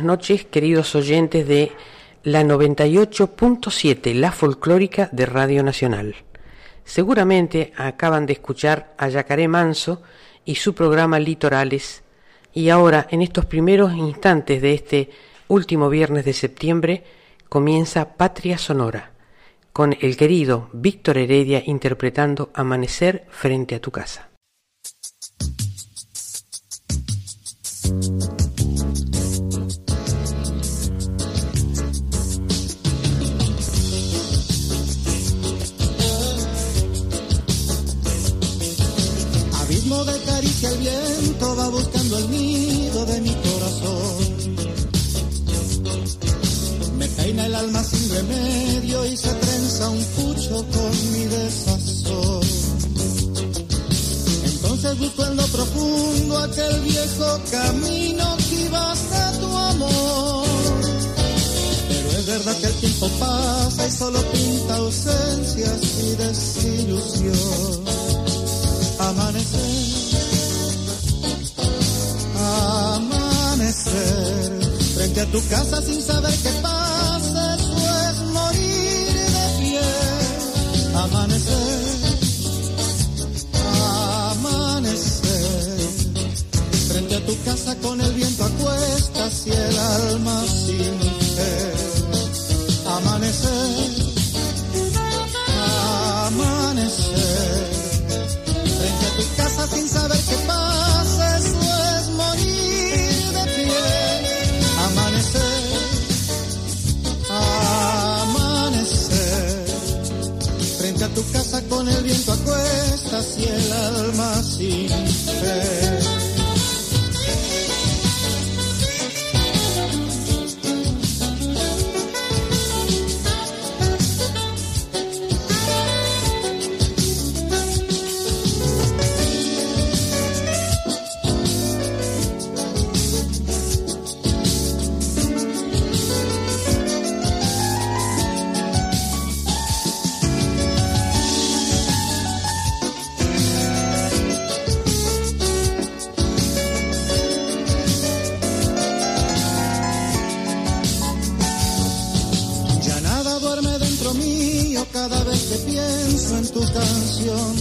Buenas noches, queridos oyentes de la 98.7, la folclórica de Radio Nacional. Seguramente acaban de escuchar a Yacaré Manso y su programa Litorales, y ahora, en estos primeros instantes de este último viernes de septiembre, comienza Patria Sonora, con el querido Víctor Heredia interpretando Amanecer frente a tu casa. De caricia el viento va buscando el nido de mi corazón. Me peina el alma sin remedio y se trenza un pucho con mi desazón. Entonces busco en lo profundo aquel viejo camino que iba hasta tu amor. Pero es verdad que el tiempo pasa y solo pinta ausencias y desilusión amanecer, amanecer, frente a tu casa sin saber qué pasa, eso es morir de pie, amanecer, amanecer, frente a tu casa con el viento a cuestas y el alma sin fe, amanecer, amanecer. Tu casa sin saber tu casa con el viento a cuestas y el alma sin fe.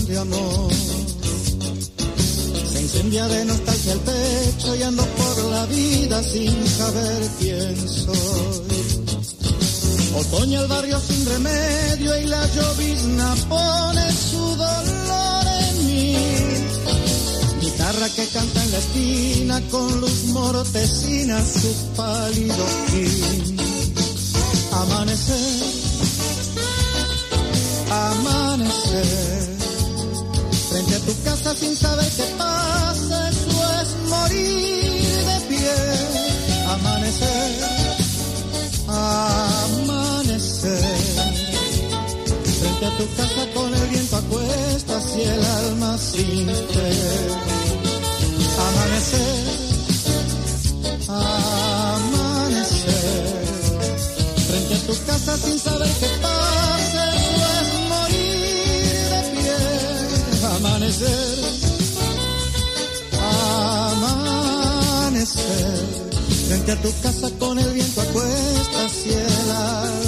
de amor. Se incendia de nostalgia el pecho y ando por la vida sin saber quién soy. Otoño el barrio sin remedio y la llovizna pone su dolor en mí. Guitarra que canta en la esquina con luz mortecina su pálido fin. sin saber qué pasa, eso es morir de pie, amanecer, amanecer. Frente a tu casa con el viento a cuestas y el alma sin fe. Amanecer, amanecer. Frente a tu casa sin saber qué A tu casa con el viento a cuestas cielas.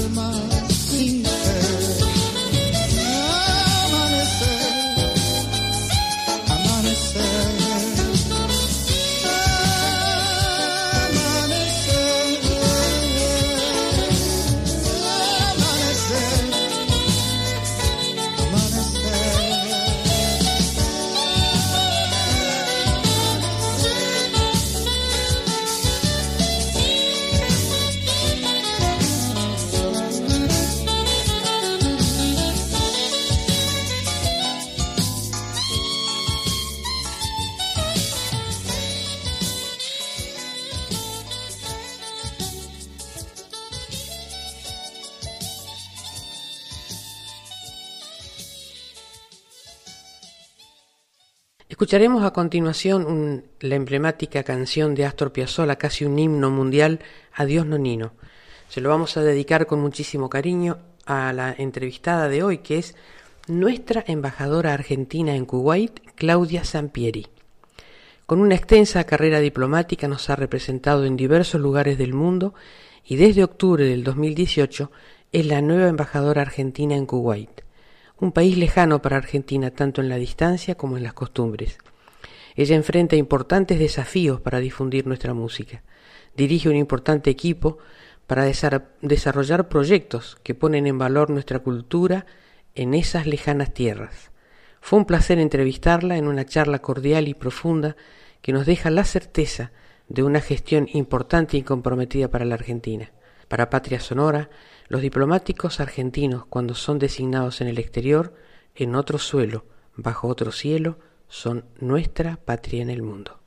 Escucharemos a continuación la emblemática canción de Astor Piazzolla, casi un himno mundial, Adiós Nonino. Se lo vamos a dedicar con muchísimo cariño a la entrevistada de hoy, que es nuestra embajadora argentina en Kuwait, Claudia Sampieri. Con una extensa carrera diplomática nos ha representado en diversos lugares del mundo y desde octubre del 2018 es la nueva embajadora argentina en Kuwait un país lejano para Argentina tanto en la distancia como en las costumbres. Ella enfrenta importantes desafíos para difundir nuestra música. Dirige un importante equipo para desarrollar proyectos que ponen en valor nuestra cultura en esas lejanas tierras. Fue un placer entrevistarla en una charla cordial y profunda que nos deja la certeza de una gestión importante y comprometida para la Argentina. Para Patria Sonora, los diplomáticos argentinos, cuando son designados en el exterior, en otro suelo, bajo otro cielo, son nuestra patria en el mundo.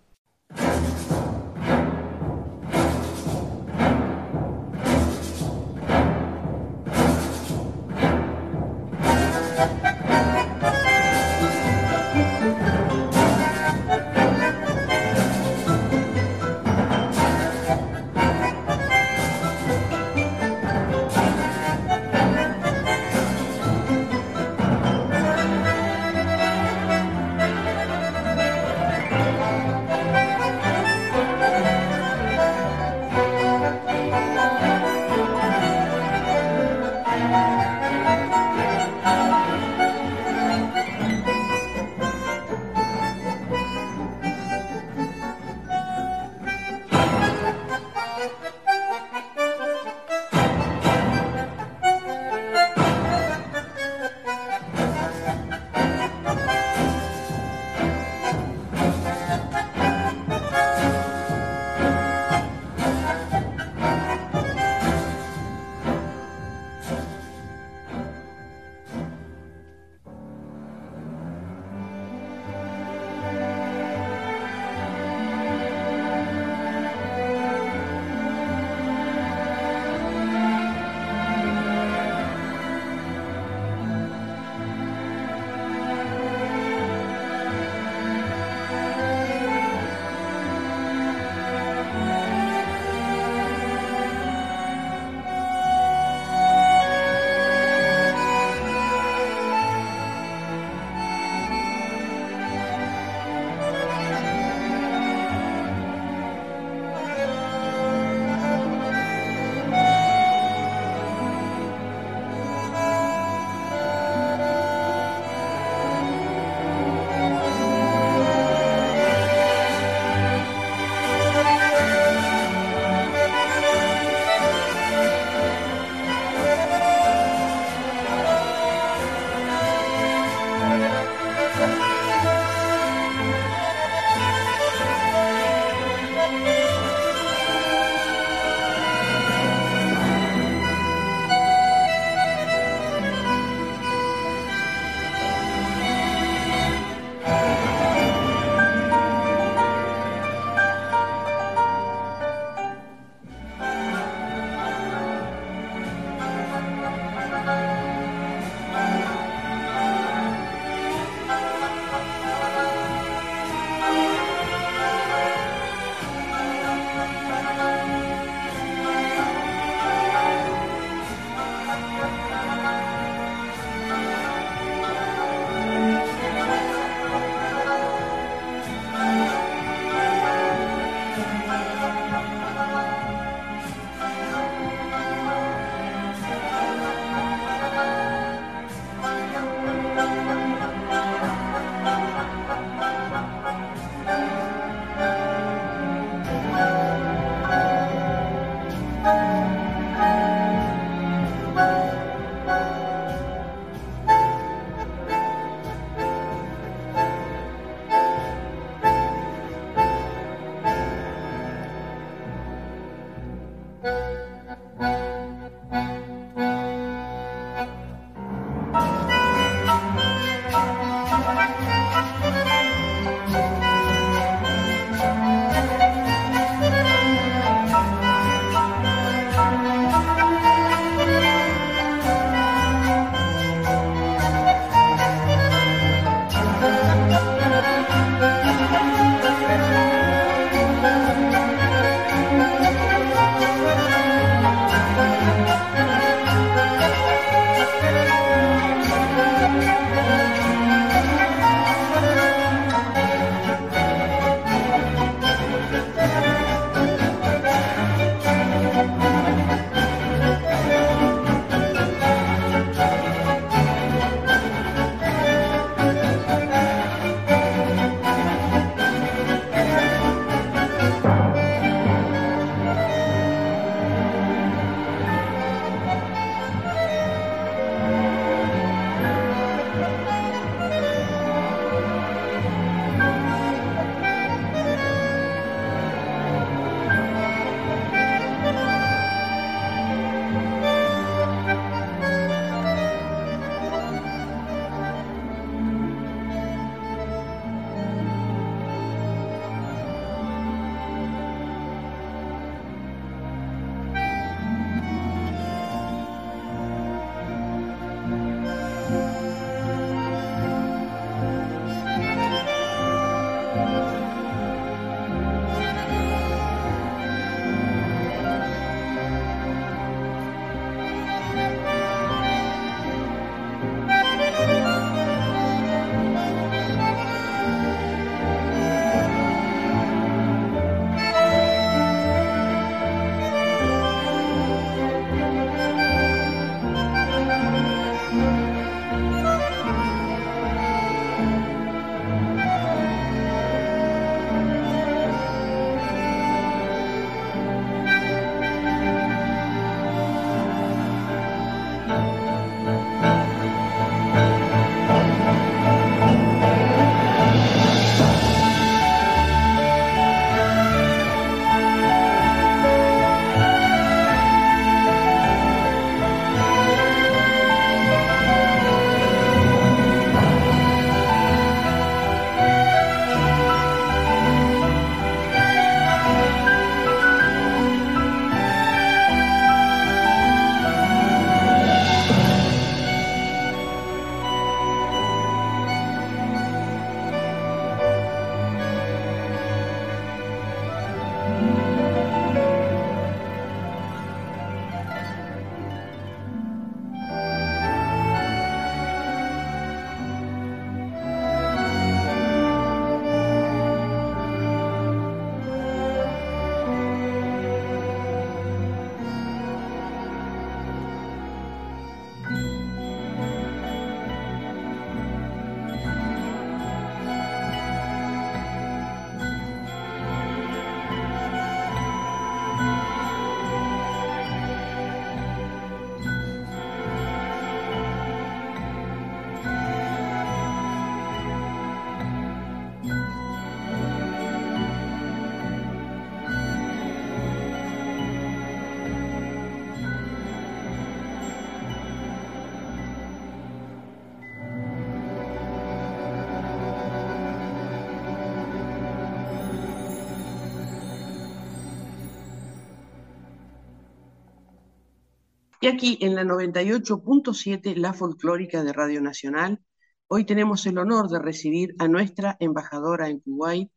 Y aquí en la 98.7, la folclórica de Radio Nacional, hoy tenemos el honor de recibir a nuestra embajadora en Kuwait,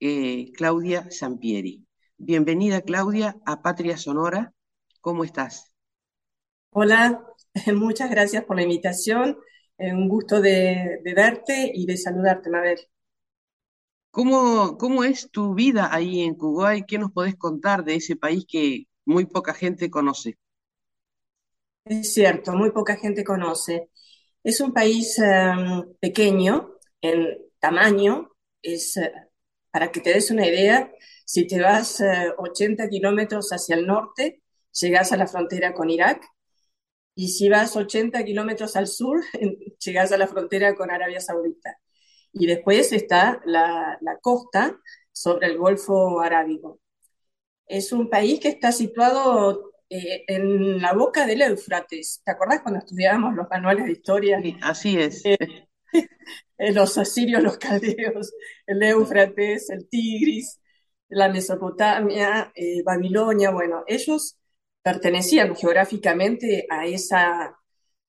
eh, Claudia Sampieri. Bienvenida, Claudia, a Patria Sonora. ¿Cómo estás? Hola, muchas gracias por la invitación. Un gusto de, verte y de saludarte, Mabel. ¿Cómo, ¿Cómo es tu vida ahí en Kuwait? ¿Qué nos podés contar de ese país que muy poca gente conoce? Es cierto, muy poca gente conoce. Es un país em, pequeño en tamaño. Es, eh, para que te des una idea, si te vas 80 eh, kilómetros hacia el norte, llegas a la frontera con Irak. Y si vas 80 kilómetros al sur, llegas a la frontera con Arabia Saudita. Y después está la, la costa sobre el Golfo Arábigo. Es un país que está situado eh, en la boca del Éufrates. ¿Te acordás cuando estudiábamos los manuales de historia? Sí, así es. Eh, los asirios, los caldeos, el Éufrates, el Tigris, la Mesopotamia, eh, Babilonia, bueno, ellos pertenecían geográficamente a, esa,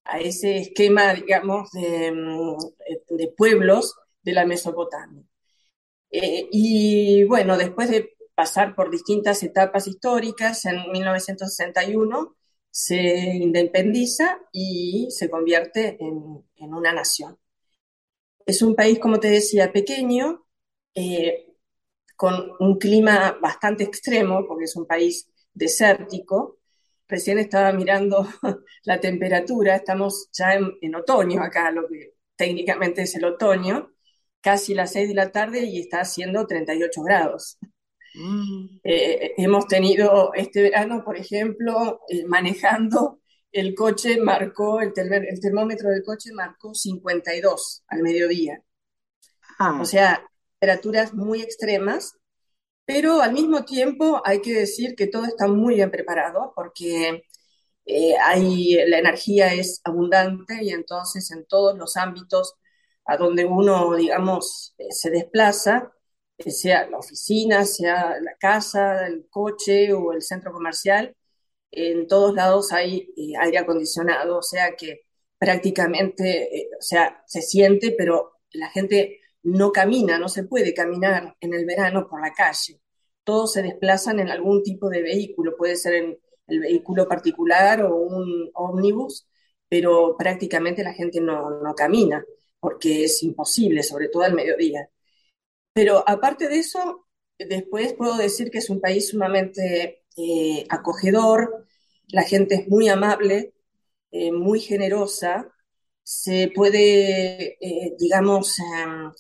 a ese esquema, digamos, de, mm, de pueblos de la Mesopotamia. y bueno, después de pasar por distintas etapas históricas. En 1961 se independiza y se convierte en, una nación. Es un país, como te decía, pequeño, eh, con un clima bastante extremo, porque es un país desértico. Recién estaba mirando la temperatura, estamos ya en, en otoño acá, lo que técnicamente es el otoño, casi las 6 de la tarde y está haciendo 38 grados. Mm. Eh, hemos tenido este verano, por ejemplo, eh, manejando el coche marcó, el, el, termómetro del coche marcó 52 al mediodía. Ah. O sea, temperaturas muy extremas, pero al mismo tiempo hay que decir que todo está muy bien preparado porque eh, hay, la energía es abundante y entonces en todos los ámbitos a donde uno, digamos, se desplaza, sea la oficina, sea la casa, el coche o el centro comercial, en todos lados hay eh, aire acondicionado, o sea que prácticamente, eh, sea, se siente, pero la gente no camina, no se puede caminar en el verano por la calle. Todos se desplazan en algún tipo de vehículo, puede ser en el vehículo particular o un ómnibus, pero prácticamente la gente no, no camina porque es imposible, sobre todo al mediodía. Pero aparte de eso, después puedo decir que es un país sumamente eh, acogedor, la gente es muy amable, eh, muy generosa, se puede, eh, digamos, em,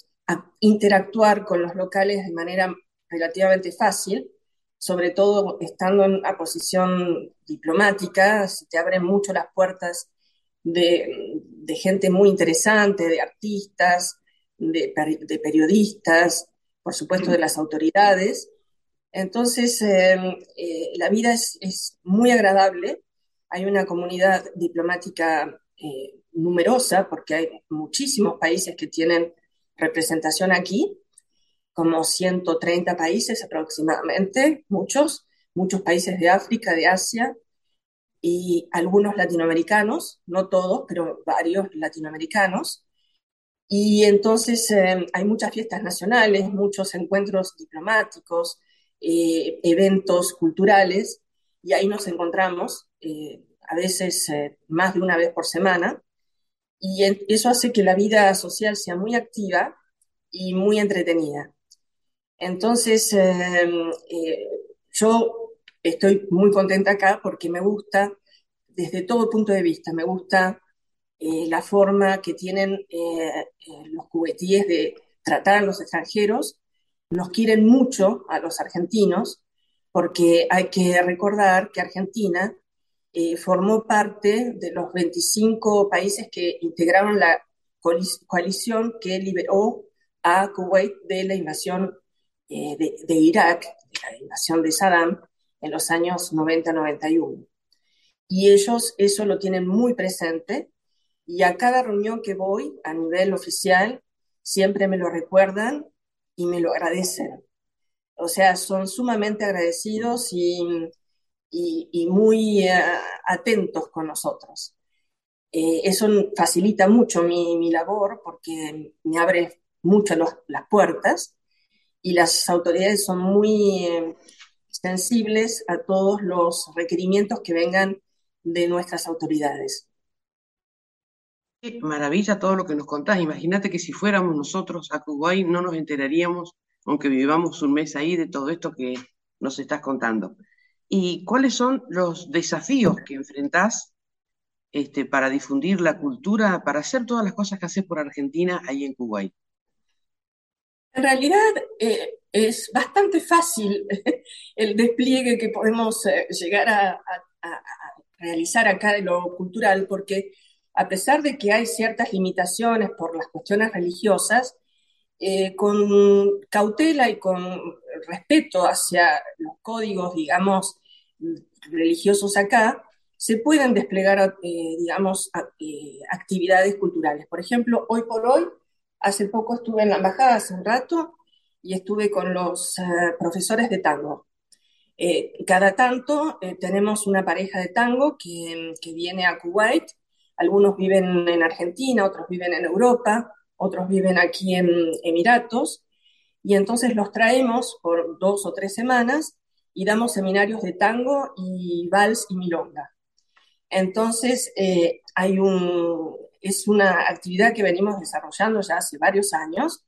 interactuar con los locales de manera relativamente fácil, sobre todo estando en una posición diplomática, se te abren mucho las puertas de, de gente muy interesante, de artistas, de, periodistas, por supuesto de las autoridades. Entonces, em, eh, la vida es, muy agradable. Hay una comunidad diplomática eh, numerosa porque hay muchísimos países que tienen representación aquí, como 130 países aproximadamente, muchos, muchos países de África, de Asia y algunos latinoamericanos, no todos, pero varios latinoamericanos. Y entonces eh, hay muchas fiestas nacionales, muchos encuentros diplomáticos, eh, eventos culturales, y ahí nos encontramos eh, a veces más de una vez por semana, y eso hace que la vida social sea muy activa y muy entretenida. Entonces, yo estoy muy contenta acá porque me gusta, desde todo punto de vista, me gusta eh, la forma que tienen eh, eh, los cubetíes de tratar a los extranjeros. Nos quieren mucho a los argentinos porque hay que recordar que Argentina formó parte de los 25 países que integraron la coalición que liberó a Kuwait de la invasión de, de, Irak, de la invasión de Saddam en los años 90-91. Y ellos eso lo tienen muy presente y a cada reunión que voy a nivel oficial, siempre me lo recuerdan y me lo agradecen. O sea, son sumamente agradecidos y, muy atentos con nosotros. eso facilita mucho mi, mi, labor porque me abre mucho las puertas y las autoridades son muy sensibles a todos los requerimientos que vengan de nuestras autoridades. Maravilla todo lo que nos contás. Imagínate que si fuéramos nosotros a Kuwait no nos enteraríamos, aunque vivamos un mes ahí, de todo esto que nos estás contando. ¿Y cuáles son los desafíos que enfrentás este, para difundir la cultura, para hacer todas las cosas que haces por Argentina ahí en Kuwait? En realidad eh, es bastante fácil el despliegue que podemos eh, llegar a, realizar acá de lo cultural, porque a pesar de que hay ciertas limitaciones por las cuestiones religiosas, eh, con cautela y con respeto hacia los códigos, digamos, religiosos acá, se pueden desplegar, eh, digamos, eh, actividades culturales. Por ejemplo, hoy por hoy, hace poco estuve en la embajada, hace un rato, y estuve con los profesores de tango. cada tanto tenemos una pareja de tango que, que viene a Kuwait algunos viven en Argentina, otros viven en Europa, otros viven aquí en Emiratos, y entonces los traemos por dos o tres semanas y damos seminarios de tango y vals y milonga. Entonces, eh, hay un, es una actividad que venimos desarrollando ya hace varios años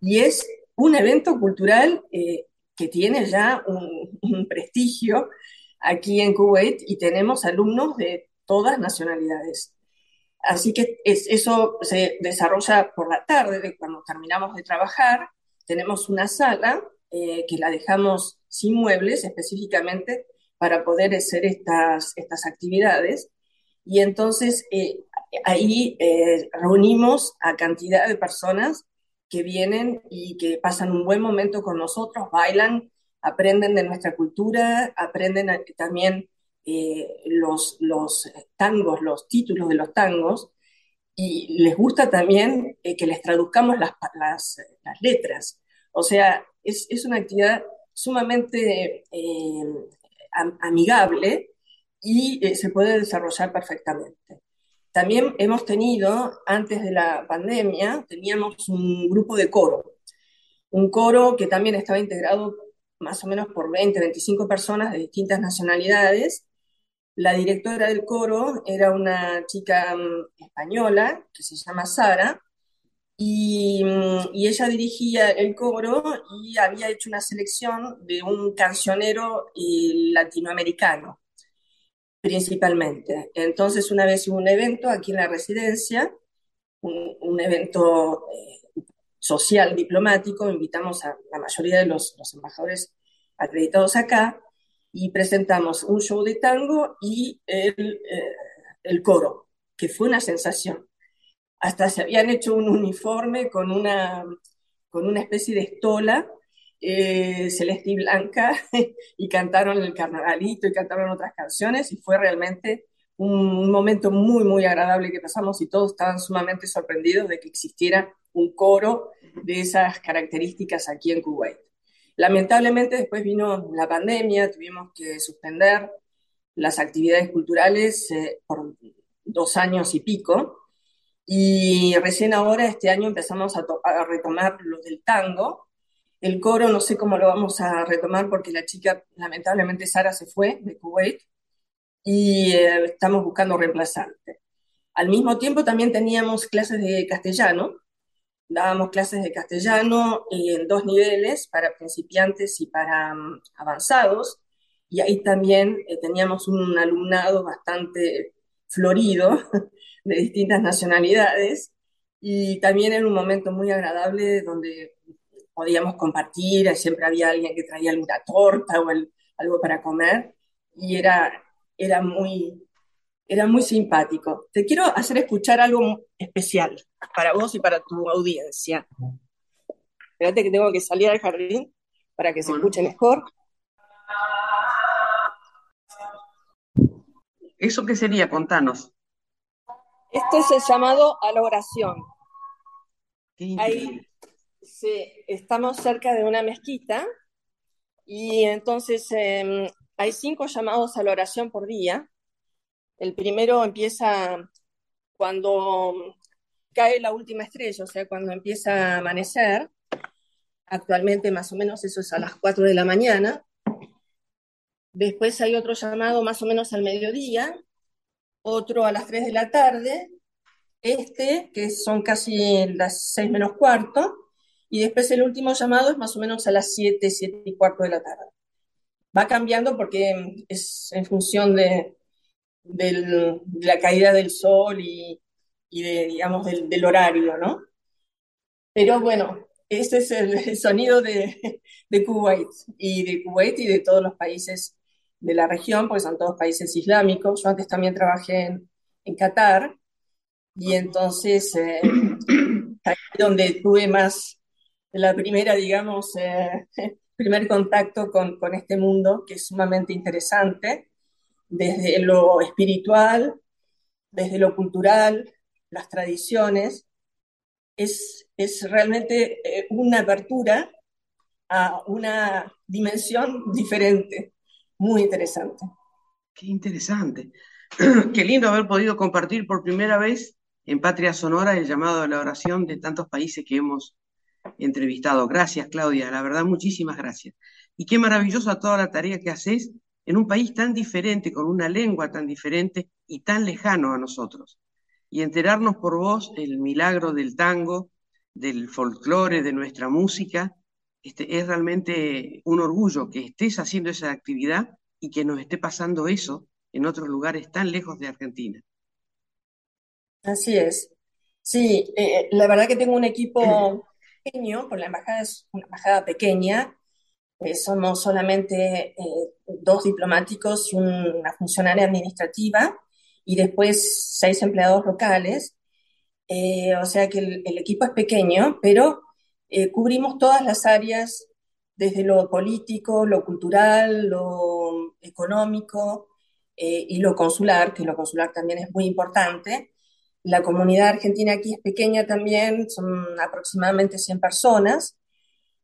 y es un evento cultural eh, que tiene ya un, un, prestigio aquí en Kuwait y tenemos alumnos de todas nacionalidades. Así que eso se desarrolla por la tarde, cuando terminamos de trabajar, tenemos una sala eh, que la dejamos sin muebles específicamente para poder hacer estas, estas actividades. Y entonces eh, ahí eh, reunimos a cantidad de personas que vienen y que pasan un buen momento con nosotros, bailan, aprenden de nuestra cultura, aprenden también eh, los, los tangos, los títulos de los tangos, y les gusta también eh, que les traduzcamos las, letras. O sea, es, es una actividad sumamente eh, amigable y se puede desarrollar perfectamente. También hemos tenido, antes de la pandemia, teníamos un grupo de coro, un coro que también estaba integrado más o menos por 20, 25 personas de distintas nacionalidades la directora del coro era una chica mm, española que se llama Sara y, mm, y, ella dirigía el coro y había hecho una selección de un cancionero eh, latinoamericano principalmente. Entonces una vez hubo un evento aquí en la residencia, un, evento eh, social diplomático, invitamos a la mayoría de los, los embajadores acreditados acá y presentamos un show de tango y el, eh, el coro, que fue una sensación. Hasta se habían hecho un uniforme con una, con una especie de estola eh, celeste y blanca y cantaron el carnavalito y cantaron otras canciones y fue realmente un momento muy, muy agradable que pasamos y todos estaban sumamente sorprendidos de que existiera un coro de esas características aquí en Kuwait. Lamentablemente después vino la pandemia, tuvimos que suspender las actividades culturales eh, por dos años y pico, y recién ahora, este año, empezamos a, retomar lo del tango. El coro no sé cómo lo vamos a retomar porque la chica, lamentablemente Sara se fue de Kuwait y eh, estamos buscando reemplazante. Al mismo tiempo también teníamos clases de castellano, dábamos clases de castellano en dos niveles, para principiantes y para mm, avanzados, y ahí también eh, teníamos un alumnado bastante florido, de distintas nacionalidades, y también en un momento muy agradable donde podíamos compartir, siempre había alguien que traía alguna torta o algo para comer, y era, era muy, era muy simpático. Te quiero hacer escuchar algo especial para vos y para tu audiencia. Espérate que tengo que salir al jardín para que se escuche mejor. ¿Eso qué sería? Contanos. Esto es el llamado a la oración. Ahí estamos cerca de una mezquita y entonces em, hay cinco llamados a la oración por día. El primero empieza cuando cae la última estrella, o sea, cuando empieza a amanecer. Actualmente más o menos eso es a las 4 de la mañana. Después hay otro llamado más o menos al mediodía, otro a las 3 de la tarde, este, que son casi las 6 menos cuarto, y después el último llamado es más o menos a las 7, 7 y cuarto de la tarde. Va cambiando porque es en función de, la caída del sol y, de, digamos, del, horario, ¿no? Pero bueno, este es el, sonido de, de, Kuwait y de Kuwait y de todos los países de la región, porque son todos países islámicos. Yo antes también trabajé en, en Qatar y entonces eh, ahí donde tuve más la primera, digamos, eh, primer contacto con, con, este mundo que es sumamente interesante, desde lo espiritual, desde lo cultural, las tradiciones. Es, es realmente eh, una apertura a una dimensión diferente, muy interesante. Qué interesante. Qué lindo haber podido compartir por primera vez en Patria Sonora el llamado a la oración de tantos países que hemos entrevistado. Gracias, Claudia, la verdad, muchísimas gracias. Y qué maravillosa toda la tarea que haces en un país tan diferente, con una lengua tan diferente y tan lejano a nosotros. Y enterarnos por vos el milagro del tango, del folclore, de nuestra música, este, es realmente un orgullo que estés haciendo esa actividad y que nos esté pasando eso en otros lugares tan lejos de Argentina. Así es. Sí, eh, la verdad que tengo un equipo pequeño, porque la embajada es una embajada pequeña, eh, somos solamente eh, dos diplomáticos y una funcionaria administrativa, y después seis empleados locales. o sea que el, equipo es pequeño, pero cubrimos todas las áreas, desde lo político, lo cultural, lo económico y lo consular, que lo consular también es muy importante. La comunidad argentina aquí es pequeña también, son aproximadamente 100 personas,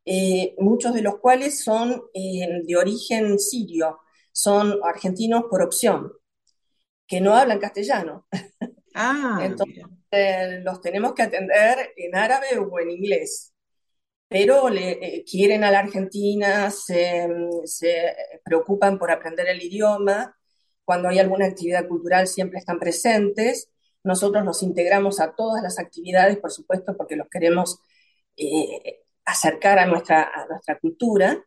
eh, muchos de los cuales son eh, de origen sirio, son argentinos por opción, que no hablan castellano. Ah, Entonces eh, los tenemos que atender en árabe o en inglés, pero le, quieren a la Argentina, se, se preocupan por aprender el idioma, cuando hay alguna actividad cultural siempre están presentes. Nosotros nos integramos a todas las actividades, por supuesto, porque los queremos eh, acercar a nuestra, nuestra cultura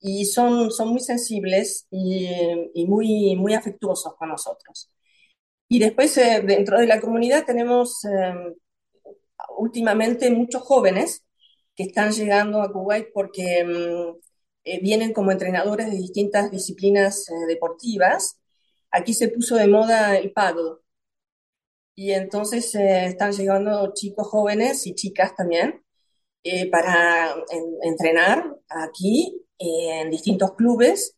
y son, son muy sensibles y, muy, muy afectuosos con nosotros. Y después, eh, dentro de la comunidad, tenemos eh, últimamente muchos jóvenes que están llegando a Kuwait porque mm, vienen como entrenadores de distintas disciplinas deportivas. Aquí se puso de moda el paddle, y entonces eh, están llegando chicos jóvenes y chicas también eh, para entrenar aquí eh, en distintos clubes.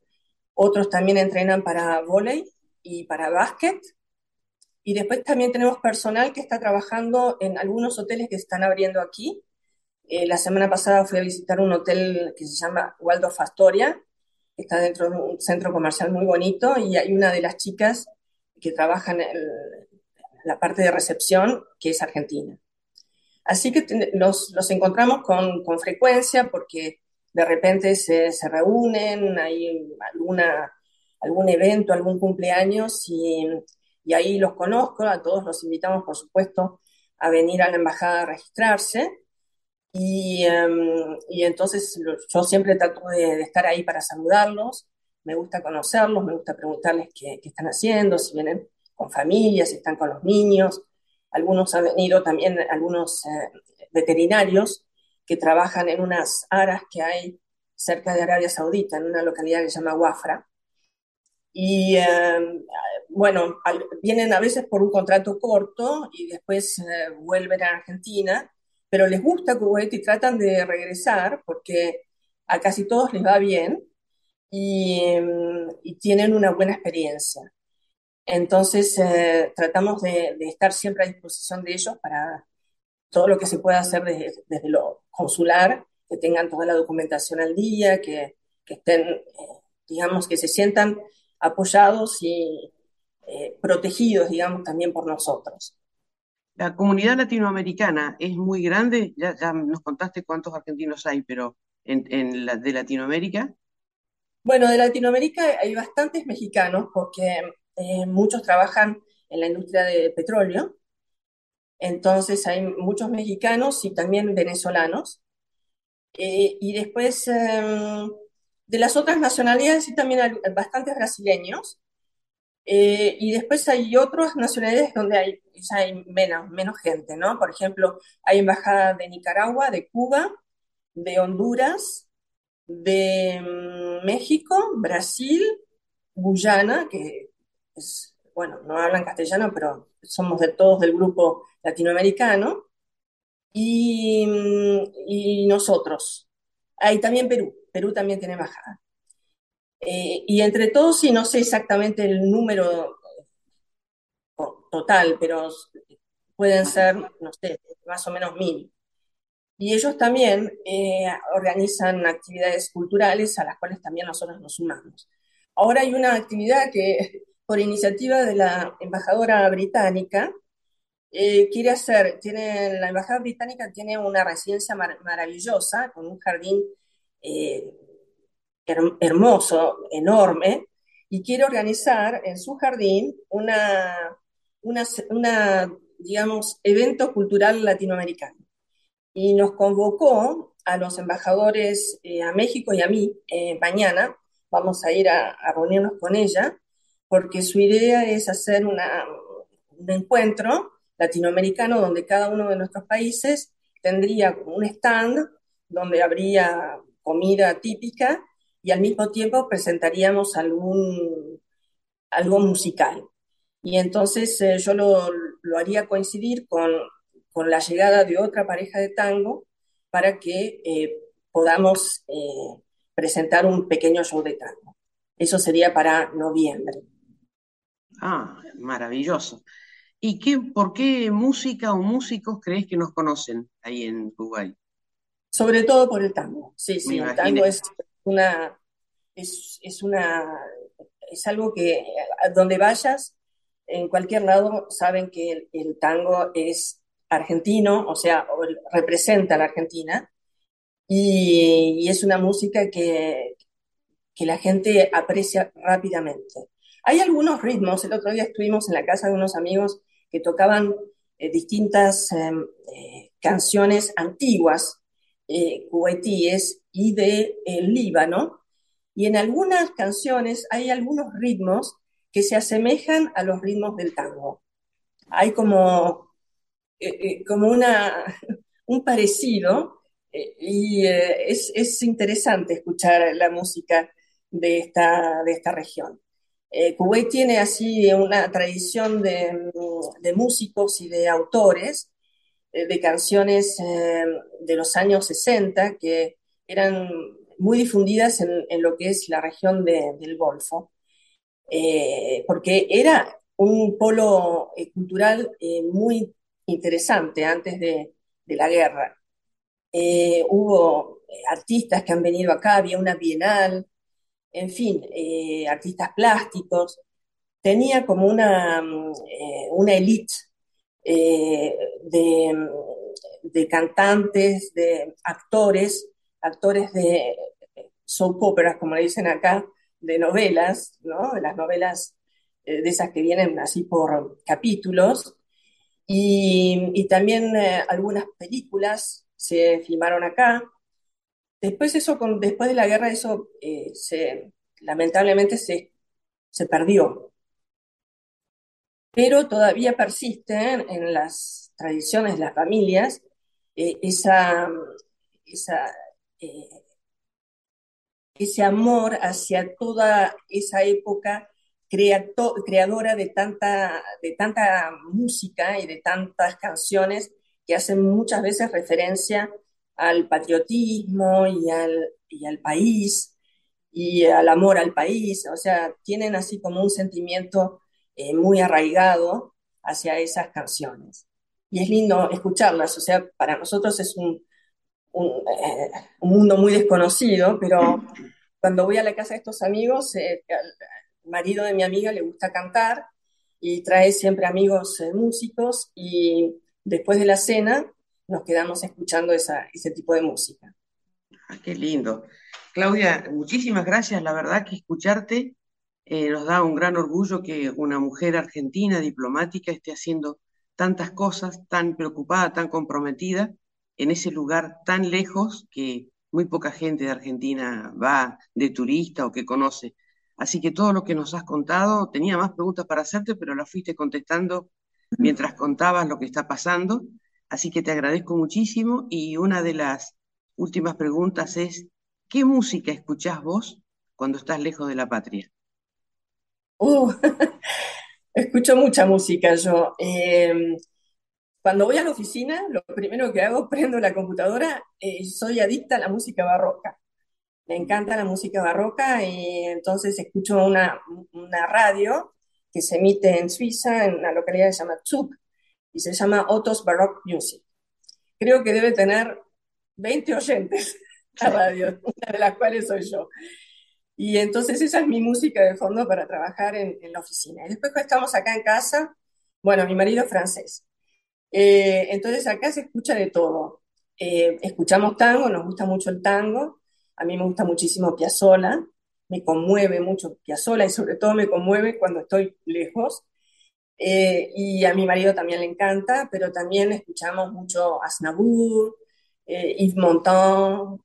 Otros también entrenan para volei y para básquet. Y después también tenemos personal que está trabajando en algunos hoteles que están abriendo aquí. la semana pasada fui a visitar un hotel que se llama Waldorf Astoria, está dentro de un centro comercial muy bonito, y hay una de las chicas que trabaja en la parte de recepción, que es Argentina. Así que los, encontramos con, frecuencia porque de repente se, reúnen, hay alguna, algún evento, algún cumpleaños y, ahí los conozco, a todos los invitamos, por supuesto, a venir a la embajada a registrarse. Y, em, entonces yo siempre trato de, estar ahí para saludarlos, me gusta conocerlos, me gusta preguntarles qué, qué están haciendo, si vienen con familias, están con los niños. Algunos han venido también, algunos eh, veterinarios que trabajan en unas aras que hay cerca de Arabia Saudita, en una localidad que se llama Wafra. Y eh, bueno, vienen a veces por un contrato corto y después eh, vuelven a Argentina, pero les gusta Kuwait y tratan de regresar porque a casi todos les va bien y, y tienen una buena experiencia. Entonces, eh, tratamos de, estar siempre a disposición de ellos para todo lo que se pueda hacer desde, lo consular, que tengan toda la documentación al día, que, estén eh, digamos, que se sientan apoyados y eh, protegidos, digamos, también por nosotros. La comunidad latinoamericana es muy grande, ya, ya nos contaste cuántos argentinos hay, pero en, la, de Latinoamérica. Bueno, de Latinoamérica hay bastantes mexicanos porque eh, muchos trabajan en la industria de petróleo, entonces hay muchos mexicanos y también venezolanos. Eh, y después em, de las otras nacionalidades sí también hay bastantes brasileños. Eh, y después hay otras nacionalidades donde hay, hay menos, menos gente, ¿no? Por ejemplo, hay embajada de Nicaragua, de Cuba, de Honduras, de mm, México, Brasil, Guyana, que bueno, no hablan castellano, pero somos de todos del grupo latinoamericano, y, mm, y nosotros. Hay también Perú, Perú también tiene embajada. Eh, y entre todos, sí, no sé exactamente el número total, pero pueden ser, no sé, más o menos mil. Y ellos también eh, organizan actividades culturales a las cuales también nosotros nos sumamos. Ahora hay una actividad que, por iniciativa de la embajadora británica, eh, quiere hacer, tiene, la embajada británica tiene una residencia maravillosa con un jardín hermoso, enorme, y quiere organizar en su jardín una, una, digamos, evento cultural latinoamericano. Y nos convocó a los embajadores, eh, a México y a mí, eh, mañana, vamos a ir a, reunirnos con ella, porque su idea es hacer una, un encuentro latinoamericano donde cada uno de nuestros países tendría un stand donde habría comida típica y al mismo tiempo presentaríamos algún, algo musical. Y entonces eh, yo lo, haría coincidir con, la llegada de otra pareja de tango para que eh, podamos eh, presentar un pequeño show de tango. Eso sería para noviembre. Ah, maravilloso. ¿Y qué, por qué música o músicos crees que nos conocen ahí en Uruguay? Sobre todo por el tango. Sí, sí, el tango es una, es, una, es algo que donde vayas, en cualquier lado, saben que el, tango es argentino, o sea, representa a la Argentina, y, es una música que, que la gente aprecia rápidamente. Hay algunos ritmos, el otro día estuvimos en la casa de unos amigos que tocaban eh, distintas em, eh, canciones antiguas, eh, y de Líbano, y en algunas canciones hay algunos ritmos que se asemejan a los ritmos del tango. Hay como, como una, un parecido y es, interesante escuchar la música de esta, de esta región. Kuwait tiene así una tradición de, de músicos y de autores de canciones de los años 60 que eran muy difundidas en, lo que es la región del Golfo, eh, porque era un polo eh, cultural eh, muy interesante antes de, la guerra. hubo artistas que han venido acá, había una bienal, en fin, artistas plásticos. Tenía como una, una élite de, de cantantes, de actores, actores de soap operas, como le dicen acá, de novelas, ¿no? Las novelas eh, de esas que vienen así por capítulos. Y, también eh, algunas películas se filmaron acá. Después eso, después de la guerra, eso eh, se, lamentablemente se, se perdió. Pero todavía persisten en las tradiciones las familias esa, esa ese amor hacia toda esa época creadora de tanta, de tanta música y de tantas canciones que hacen muchas veces referencia al patriotismo y al, y al país y al amor al país, o sea, tienen así como un sentimiento eh, muy arraigado hacia esas canciones. Y es lindo escucharlas, o sea, para nosotros es un, un, eh, un mundo muy desconocido, pero cuando voy a la casa de estos amigos, eh, al marido de mi amiga le gusta cantar y trae siempre amigos eh, músicos y después de la cena nos quedamos escuchando esa, ese tipo de música. Ah, qué lindo. Claudia, muchísimas gracias. La verdad que escucharte eh, nos da un gran orgullo que una mujer argentina diplomática esté haciendo tantas cosas, tan preocupada, tan comprometida en ese lugar tan lejos que muy poca gente de Argentina va de turista o que conoce. Así que todo lo que nos has contado, tenía más preguntas para hacerte, pero las fuiste contestando mientras contabas lo que está pasando. Así que te agradezco muchísimo y una de las últimas preguntas es, ¿qué música escuchás vos cuando estás lejos de la patria? Uh, escucho mucha música yo. Eh, cuando voy a la oficina, lo primero que hago, prendo la computadora, eh, soy adicta a la música barroca. Me encanta la música barroca y entonces escucho una, una radio que se emite en Suiza, en una localidad que se llama Zug, y se llama Otto's Baroque Music. Creo que debe tener 20 oyentes la radio, una de las cuales soy yo. Y entonces esa es mi música de fondo para trabajar en, en la oficina. Y después cuando estamos acá en casa, bueno, mi marido es francés, eh, entonces acá se escucha de todo. Eh, escuchamos tango, nos gusta mucho el tango. A mí me gusta muchísimo Piazzolla, me conmueve mucho Piazzolla y sobre todo me conmueve cuando estoy lejos. Eh, y a mi marido también le encanta, pero también escuchamos mucho Aznavour, Yves Montand,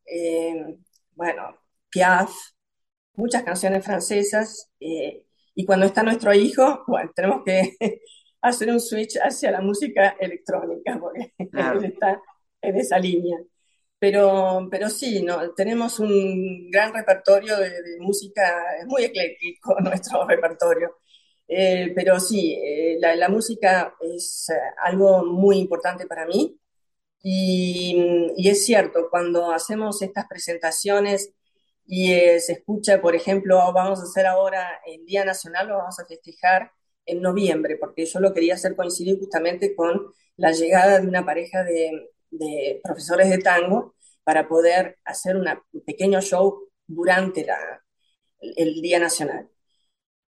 bueno, Piaf, muchas canciones francesas. y cuando está nuestro hijo, bueno, tenemos que hacer un switch hacia la música electrónica, porque él está en esa línea. Pero, pero sí, ¿no? tenemos un gran repertorio de, música, es muy ecléctico nuestro repertorio. Eh, pero sí, eh, la, música es eh, algo muy importante para mí. Y, y, es cierto, cuando hacemos estas presentaciones y se escucha, por ejemplo, vamos a hacer ahora el Día Nacional, lo vamos a festejar en noviembre, porque yo lo quería hacer coincidir justamente con la llegada de una pareja de, profesores de tango para poder hacer un pequeño show durante la, el Día Nacional.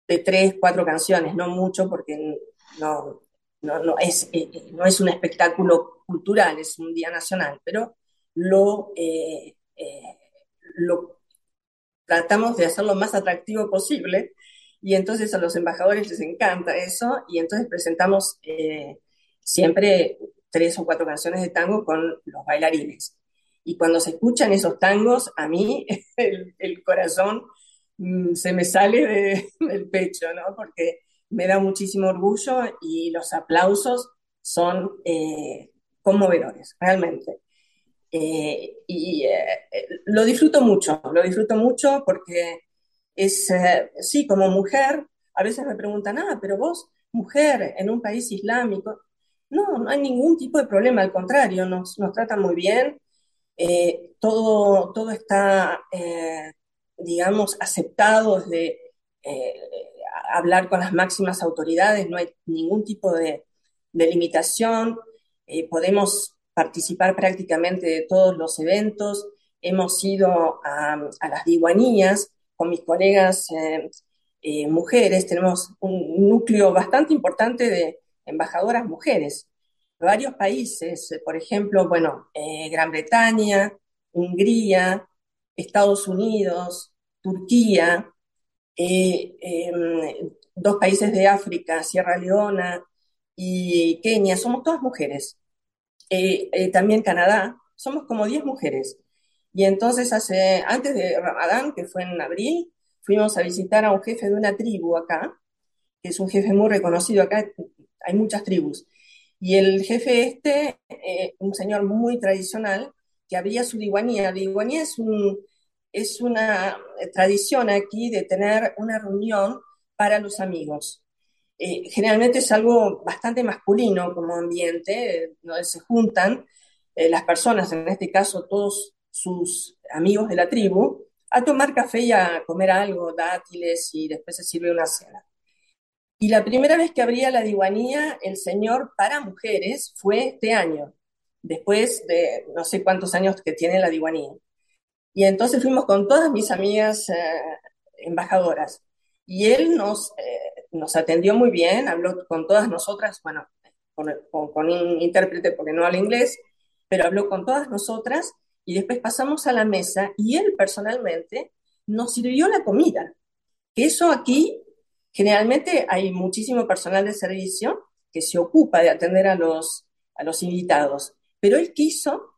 De tres, cuatro canciones, no mucho, porque no, no, es, eh, eh, no es un espectáculo cultural, es un Día Nacional, pero lo, eh, lo tratamos de hacerlo lo más atractivo posible y entonces a los embajadores les encanta eso y entonces presentamos siempre tres o cuatro canciones de tango con los bailarines. Y cuando se escuchan esos tangos, a mí el, corazón se me sale del pecho, ¿no? Porque me da muchísimo orgullo y los aplausos son eh, conmovedores, realmente. Eh, y lo disfruto mucho, lo disfruto mucho porque es, eh, sí, como mujer, a veces me preguntan, ah, pero vos, mujer, en un país islámico, no, no hay ningún tipo de problema, al contrario, nos, nos tratan muy bien, eh, todo, todo está, eh, digamos, aceptado desde hablar con las máximas autoridades, no hay ningún tipo de, de limitación, podemos participar prácticamente de todos los eventos, hemos ido a, a las diguanías, con mis colegas eh, eh, mujeres, tenemos un núcleo bastante importante de embajadoras mujeres. Varios países, eh, por ejemplo, bueno, Gran Bretaña, Hungría, Estados Unidos, Turquía, em, dos países de África, Sierra Leona y Kenia, somos todas mujeres. también Canadá, somos como 10 mujeres. Y entonces, hace, antes de Ramadán, que fue en abril, fuimos a visitar a un jefe de una tribu acá, que es un jefe muy reconocido acá, hay muchas tribus. Y el jefe este, eh, un señor muy tradicional, que abría su diguanía. La diguanía es, un, es una tradición aquí de tener una reunión para los amigos. Eh, generalmente es algo bastante masculino como ambiente, donde se juntan eh, las personas, en este caso todos sus amigos de la tribu a tomar café y a comer algo, dátiles, y después se sirve una cena. Y la primera vez que abría la diwanía, el Señor para mujeres fue este año, después de no sé cuántos años que tiene la diwanía. Y entonces fuimos con todas mis amigas eh, embajadoras. Y él nos, eh, nos atendió muy bien, habló con todas nosotras, bueno, con, con, un intérprete porque no habla inglés, pero habló con todas nosotras y después pasamos a la mesa y él personalmente nos sirvió la comida. Que eso aquí, generalmente hay muchísimo personal de servicio que se ocupa de atender a los, a los invitados, pero él quiso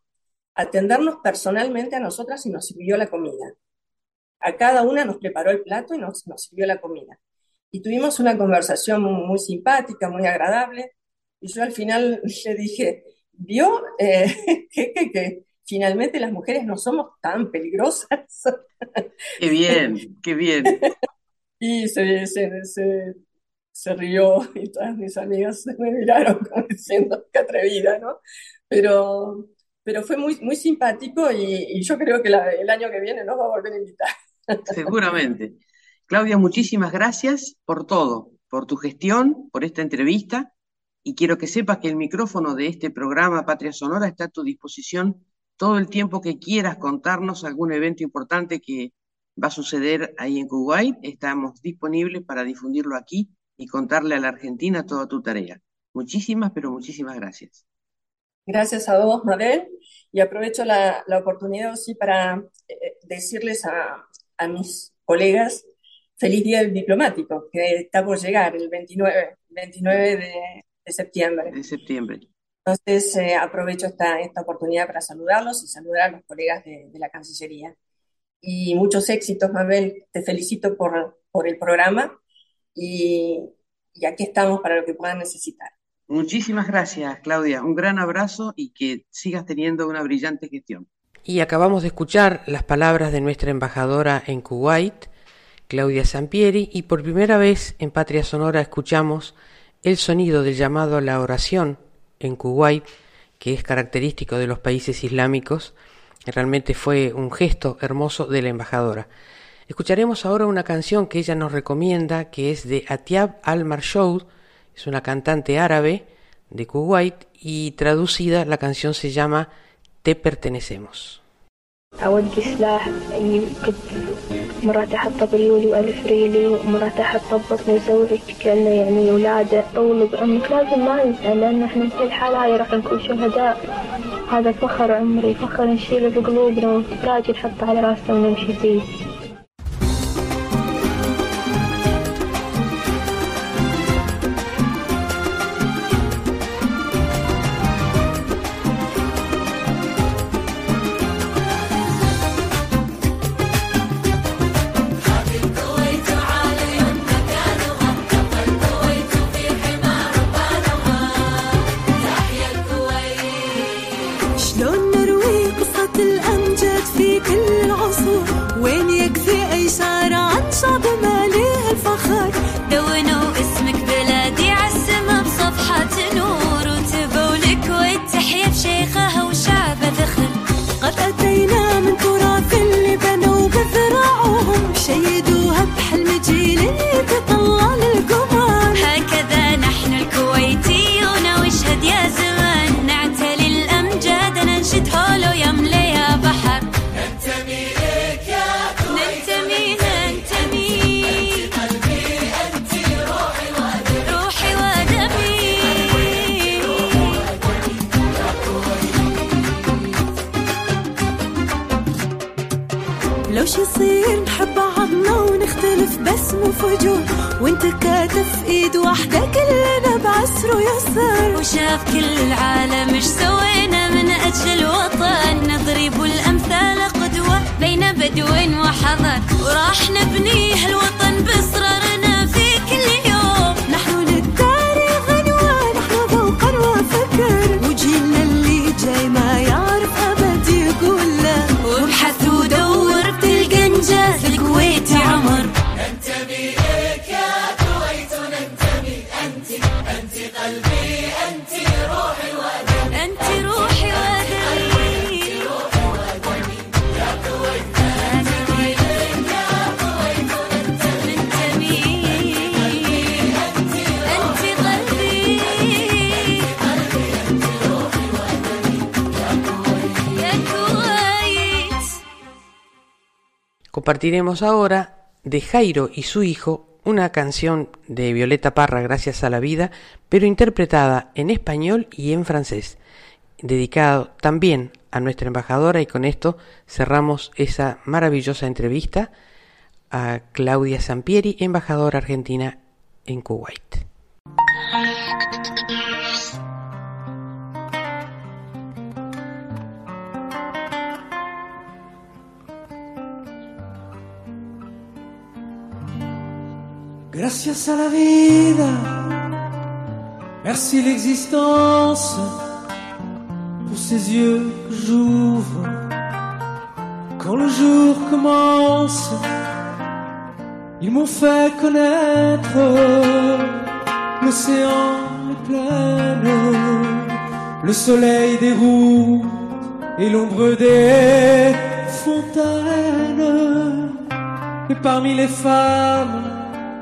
atendernos personalmente a nosotras y nos sirvió la comida. A cada una nos preparó el plato y nos, nos sirvió la comida. Y tuvimos una conversación muy, simpática, muy agradable. Y yo al final le dije, vio eh, que, finalmente las mujeres no somos tan peligrosas. Qué bien, qué bien. y se, se, se, se, rió y todas mis amigas me miraron como diciendo, qué atrevida, ¿no? Pero pero fue muy, muy simpático y, yo creo que el año que viene nos va a volver a invitar. Seguramente. Claudia, muchísimas gracias por todo, por tu gestión, por esta entrevista y quiero que sepas que el micrófono de este programa Patria Sonora está a tu disposición todo el tiempo que quieras contarnos algún evento importante que va a suceder ahí en Kuwait. Estamos disponibles para difundirlo aquí y contarle a la Argentina toda tu tarea. Muchísimas, pero muchísimas gracias. Gracias a todos, Mabel. Y aprovecho la, oportunidad sí para eh, decirles a, mis colegas feliz día del diplomático, que está por llegar el 29, 29 de, septiembre. De septiembre. Entonces eh, aprovecho esta, esta oportunidad para saludarlos y saludar a los colegas de, la Cancillería. Y muchos éxitos, Mabel. Te felicito por, por el programa y, y aquí estamos para lo que puedan necesitar. Muchísimas gracias, Claudia. Un gran abrazo y que sigas teniendo una brillante gestión. Y acabamos de escuchar las palabras de nuestra embajadora en Kuwait, Claudia Sampieri, y por primera vez en Patria Sonora escuchamos el sonido del llamado a la oración en Kuwait, que es característico de los países islámicos. Realmente fue un gesto hermoso de la embajadora. Escucharemos ahora una canción que ella nos recomienda, que es de Atiab al-Marshoud, es una cantante árabe de Kuwait y traducida la canción se llama Te pertenecemos. أود سلاح مرات أحط بريولي وألف ريلي ومرات أحط بطني وزوجك كأنه يعني ولادة طول بعمرك لازم ما ننسى لأن احنا في الحالة هاي راح نكون شهداء هذا فخر عمري فخر نشيله بقلوبنا وتراجي نحطه على راسنا ونمشي فيه يصير نحب بعضنا ونختلف بس مو فجور وانت كاتف ايد واحدة كلنا بعسر ويسر. وشاف كل العالم إيش سوينا من أجل الوطن نضرب الامثال قدوة بين بدوين وحضر وراح نبني هالوطن بصرار Compartiremos ahora de Jairo y su hijo una canción de Violeta Parra, Gracias a la Vida, pero interpretada en español y en francés, dedicado también a nuestra embajadora y con esto cerramos esa maravillosa entrevista a Claudia Sampieri, embajadora argentina en Kuwait. Gracias a la vida, merci l'existence, pour ces yeux que j'ouvre. Quand le jour commence, ils m'ont fait connaître l'océan est plein, le soleil des roues et l'ombre des fontaines. Et parmi les femmes,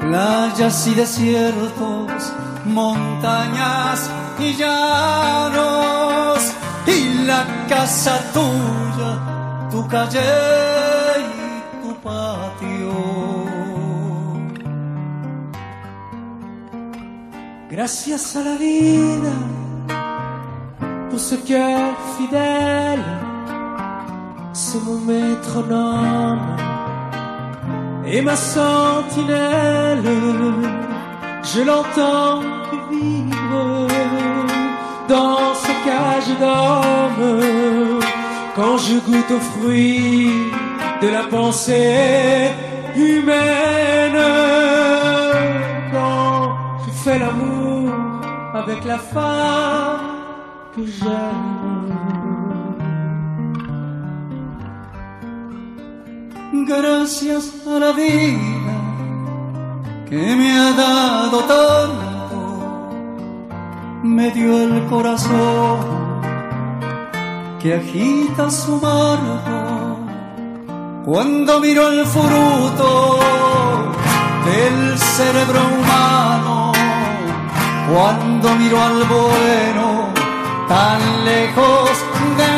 playas y desiertos, montañas y llanos, y la casa tuya, tu calle y tu patio. Gracias a la vida pour ce cœur fidèle, c'est mon et ma sentinelle, je l'entends vivre dans sa cage d'homme quand je goûte aux fruits de la pensée humaine, quand je fais l'amour avec la femme que j'aime. Gracias a la vida que me ha dado tanto, me dio el corazón que agita su marco cuando miro el fruto del cerebro humano, cuando miro al bueno tan lejos del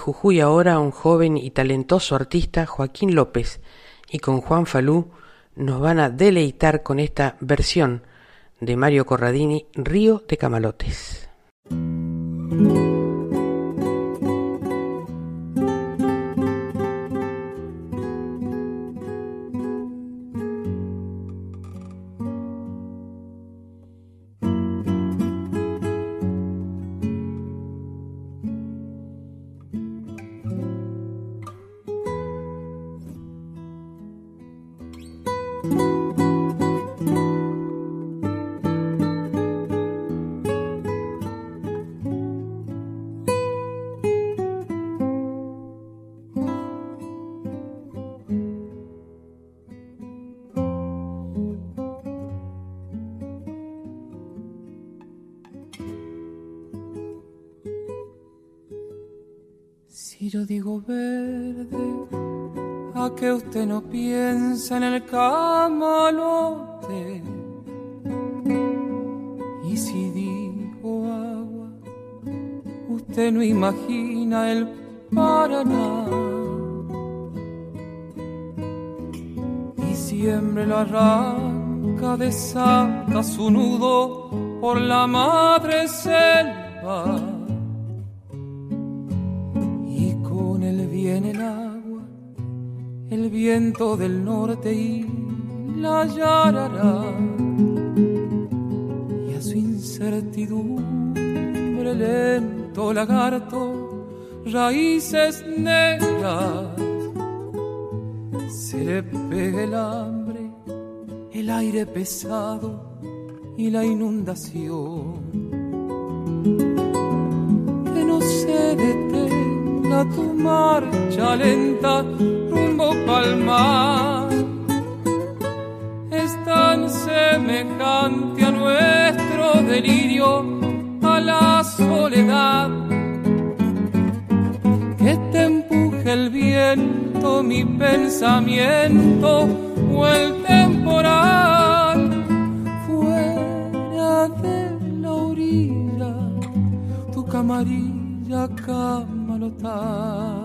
Jujuy ahora un joven y talentoso artista, Joaquín López, y con Juan Falú nos van a deleitar con esta versión de Mario Corradini, Río de Camalotes. Que usted no piensa en el camalote. Y si digo agua, usted no imagina el Paraná. Y siempre lo arranca, desata su nudo por la madre selva. Y con el bien el agua, el viento del norte y la yarará. Y a su incertidumbre lento lagarto raíces negras. Se le pega el hambre, el aire pesado y la inundación. Que no se detenga tu marcha lenta rumbo palmar. Es tan semejante a nuestro delirio, a la soledad que te empuje el viento, mi pensamiento o el temporal. Fuera de la orilla, tu camarilla cantar.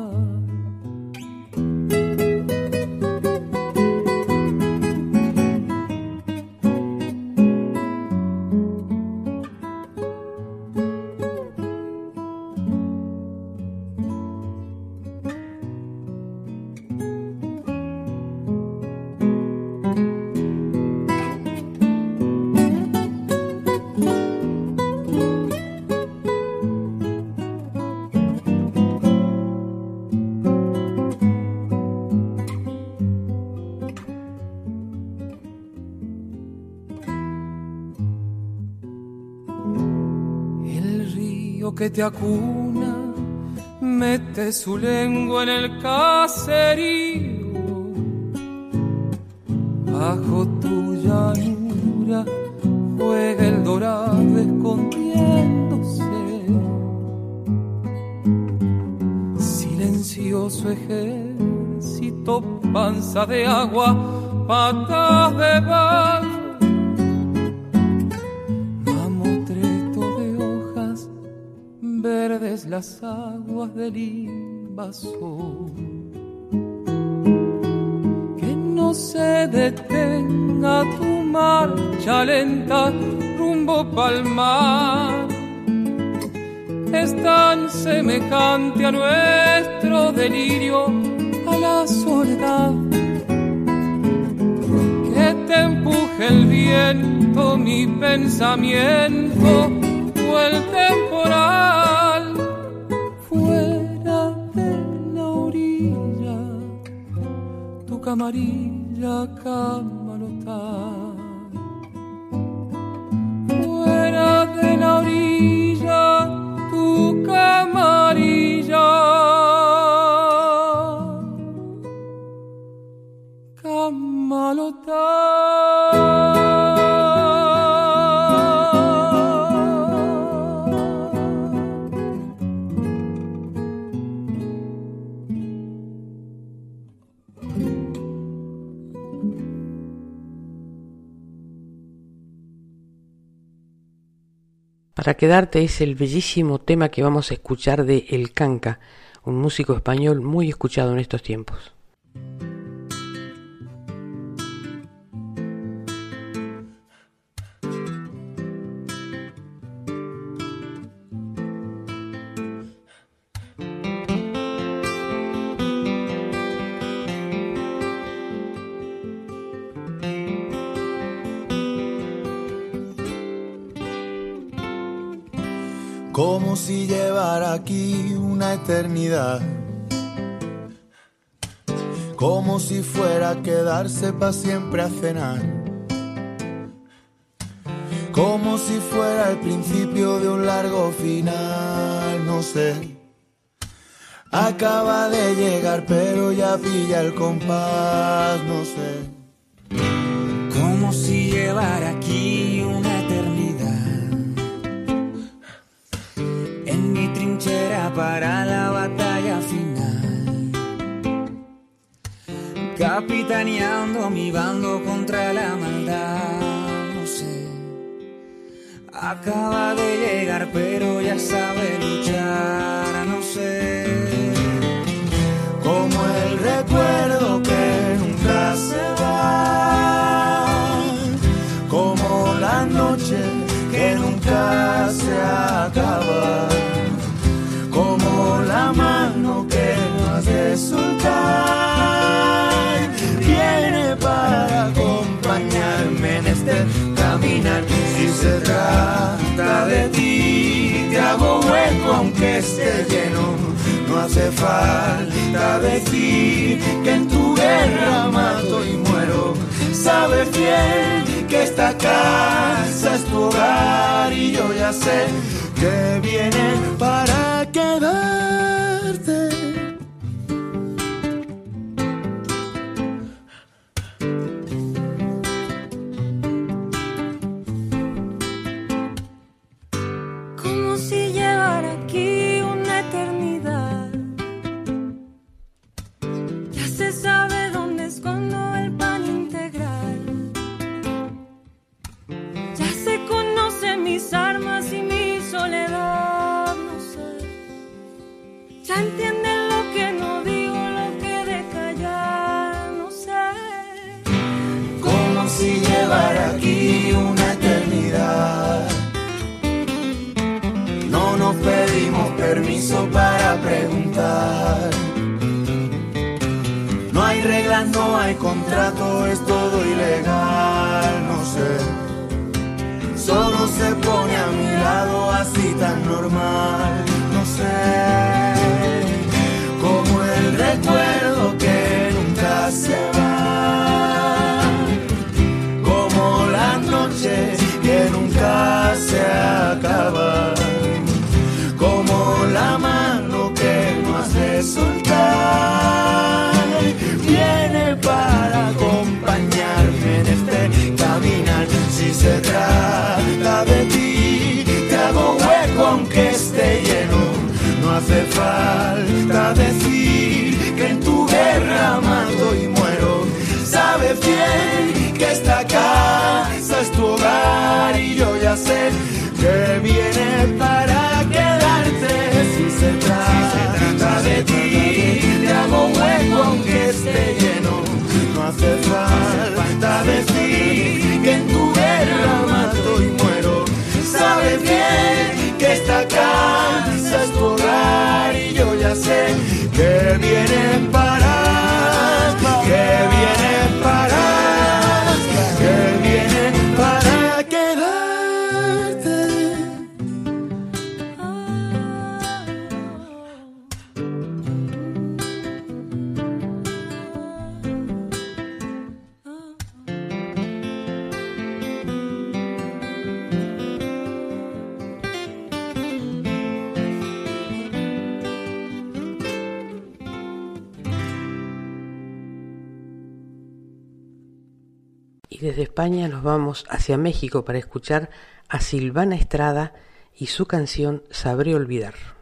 Que te acuna, mete su lengua en el caserío. Bajo tu llanura juega el dorado escondiéndose. Silencioso ejército, panza de agua, patas de barro las aguas del invasor. Que no se detenga tu marcha lenta rumbo palmar. Es tan semejante a nuestro delirio, a la soledad. Que te empuje el viento, mi pensamiento o el temporal camarilla camalotar. Para quedarte es el bellísimo tema que vamos a escuchar de El Canca, un músico español muy escuchado en estos tiempos. Como si llevara aquí una eternidad, como si fuera a quedarse para siempre a cenar, como si fuera el principio de un largo final, no sé. Acaba de llegar pero ya pilla el compás, no sé. Como si llevara aquí una para la batalla final. Capitaneando mi bando contra la maldad, no sé. Acaba de llegar, pero ya sabes. Se trata de ti, te hago hueco aunque esté lleno. No hace falta decir que en tu guerra mato y muero. Sabes bien que esta casa es tu hogar y yo ya sé que viene para quedarte. Hacia México para escuchar a Silvana Estrada y su canción Sabré Olvidar.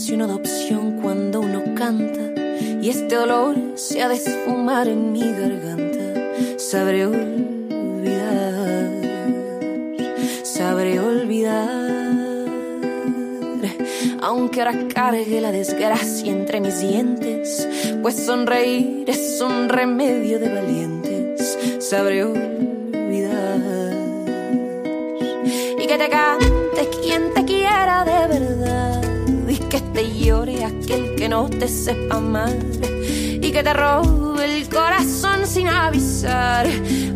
El silencio no da opción cuando uno canta y este olor se ha de esfumar en mi garganta. Sabré olvidar, sabré olvidar, aunque ahora cargue la desgracia entre mis dientes, pues sonreír es un remedio de valientes. Sabré olvidar y que te te sepa amar y que te robe el corazón sin avisar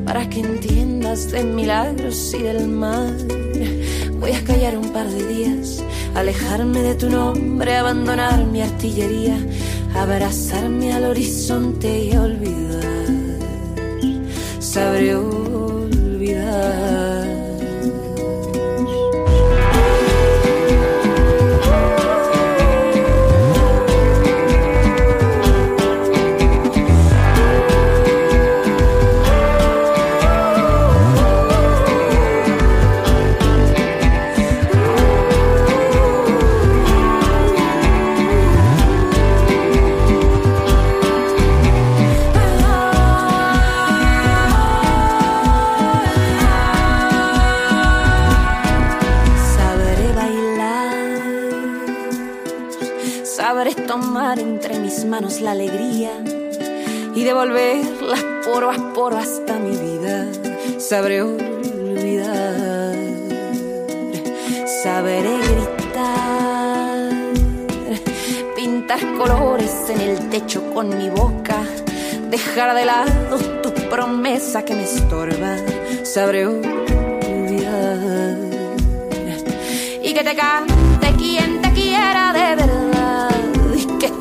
para que entiendas de milagros y del mar. Voy a callar un par de días, alejarme de tu nombre, abandonar mi artillería, abrazarme al horizonte y olvidar. Sabré olvidar. La alegría y devolverla poro a poro hasta mi vida. Sabré olvidar, sabré gritar, pintar colores en el techo con mi boca, dejar de lado tu promesa que me estorba. Sabré olvidar y que te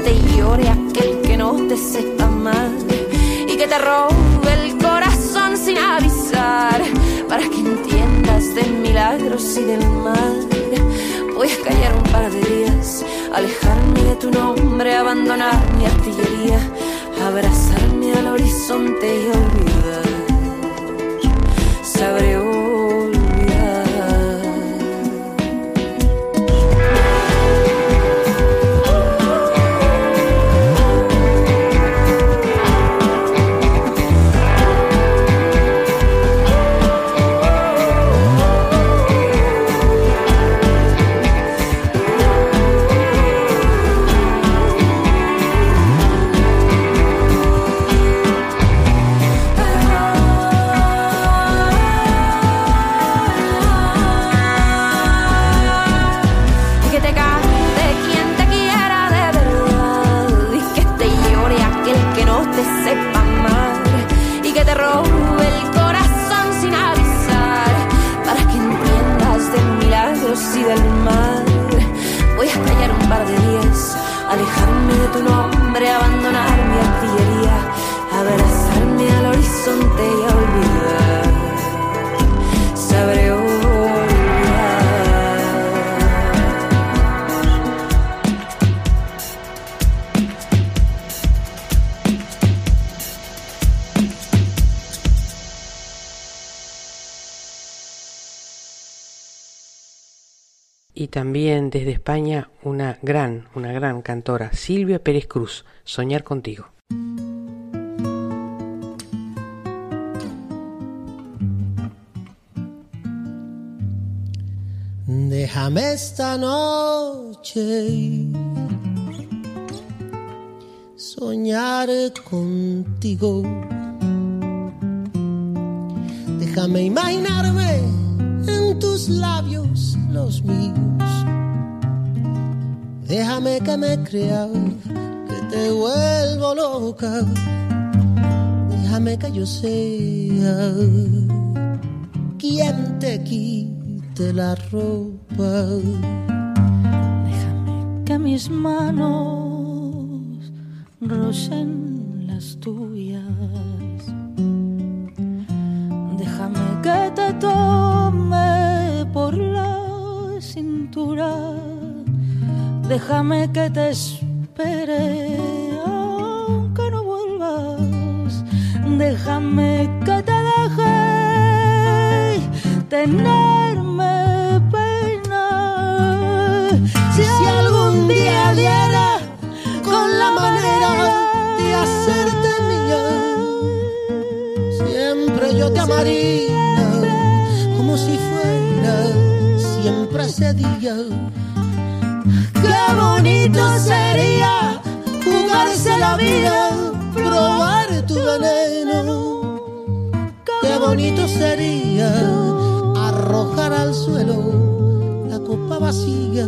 te llore aquel que no te sepa mal y que te robe el corazón sin avisar para que entiendas de milagros y del mal. Voy a callar un par de días, alejarme de tu nombre, abandonar mi artillería, abrazarme al horizonte y olvidar. Sabré también desde España una gran, una gran cantora, Silvia Pérez Cruz, Soñar contigo. Déjame esta noche soñar contigo. Déjame imaginarme en tus labios los míos Déjame que me crea, que te vuelvo loca. Déjame que yo sea quien te quite la ropa. Déjame que mis manos rocen las tuyas. Que te tome por la cintura Déjame que te espere, aunque no vuelvas. Déjame que te deje tenerme pena. Si, algún día diera con la manera de hacerte mía, siempre yo te amaría como si fuera siempre ese día Qué bonito sería jugarse la vida, probar tu veneno. Qué bonito sería arrojar al suelo la copa vacía.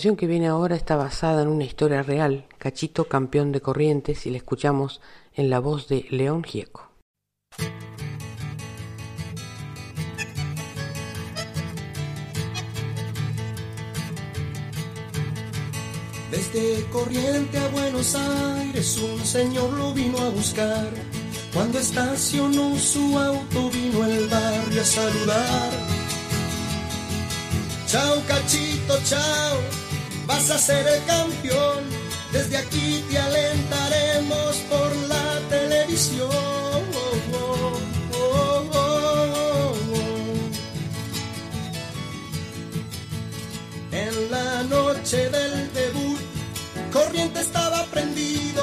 Canción que viene ahora está basada en una historia real, Cachito campeón de Corrientes, y la escuchamos en la voz de León Gieco. Desde Corriente a Buenos Aires un señor lo vino a buscar. Cuando estacionó su auto vino el barrio a saludar. Chao cachito, chao, vas a ser el campeón. Desde aquí te alentaremos por la televisión. En la noche del debut, Corriente estaba prendido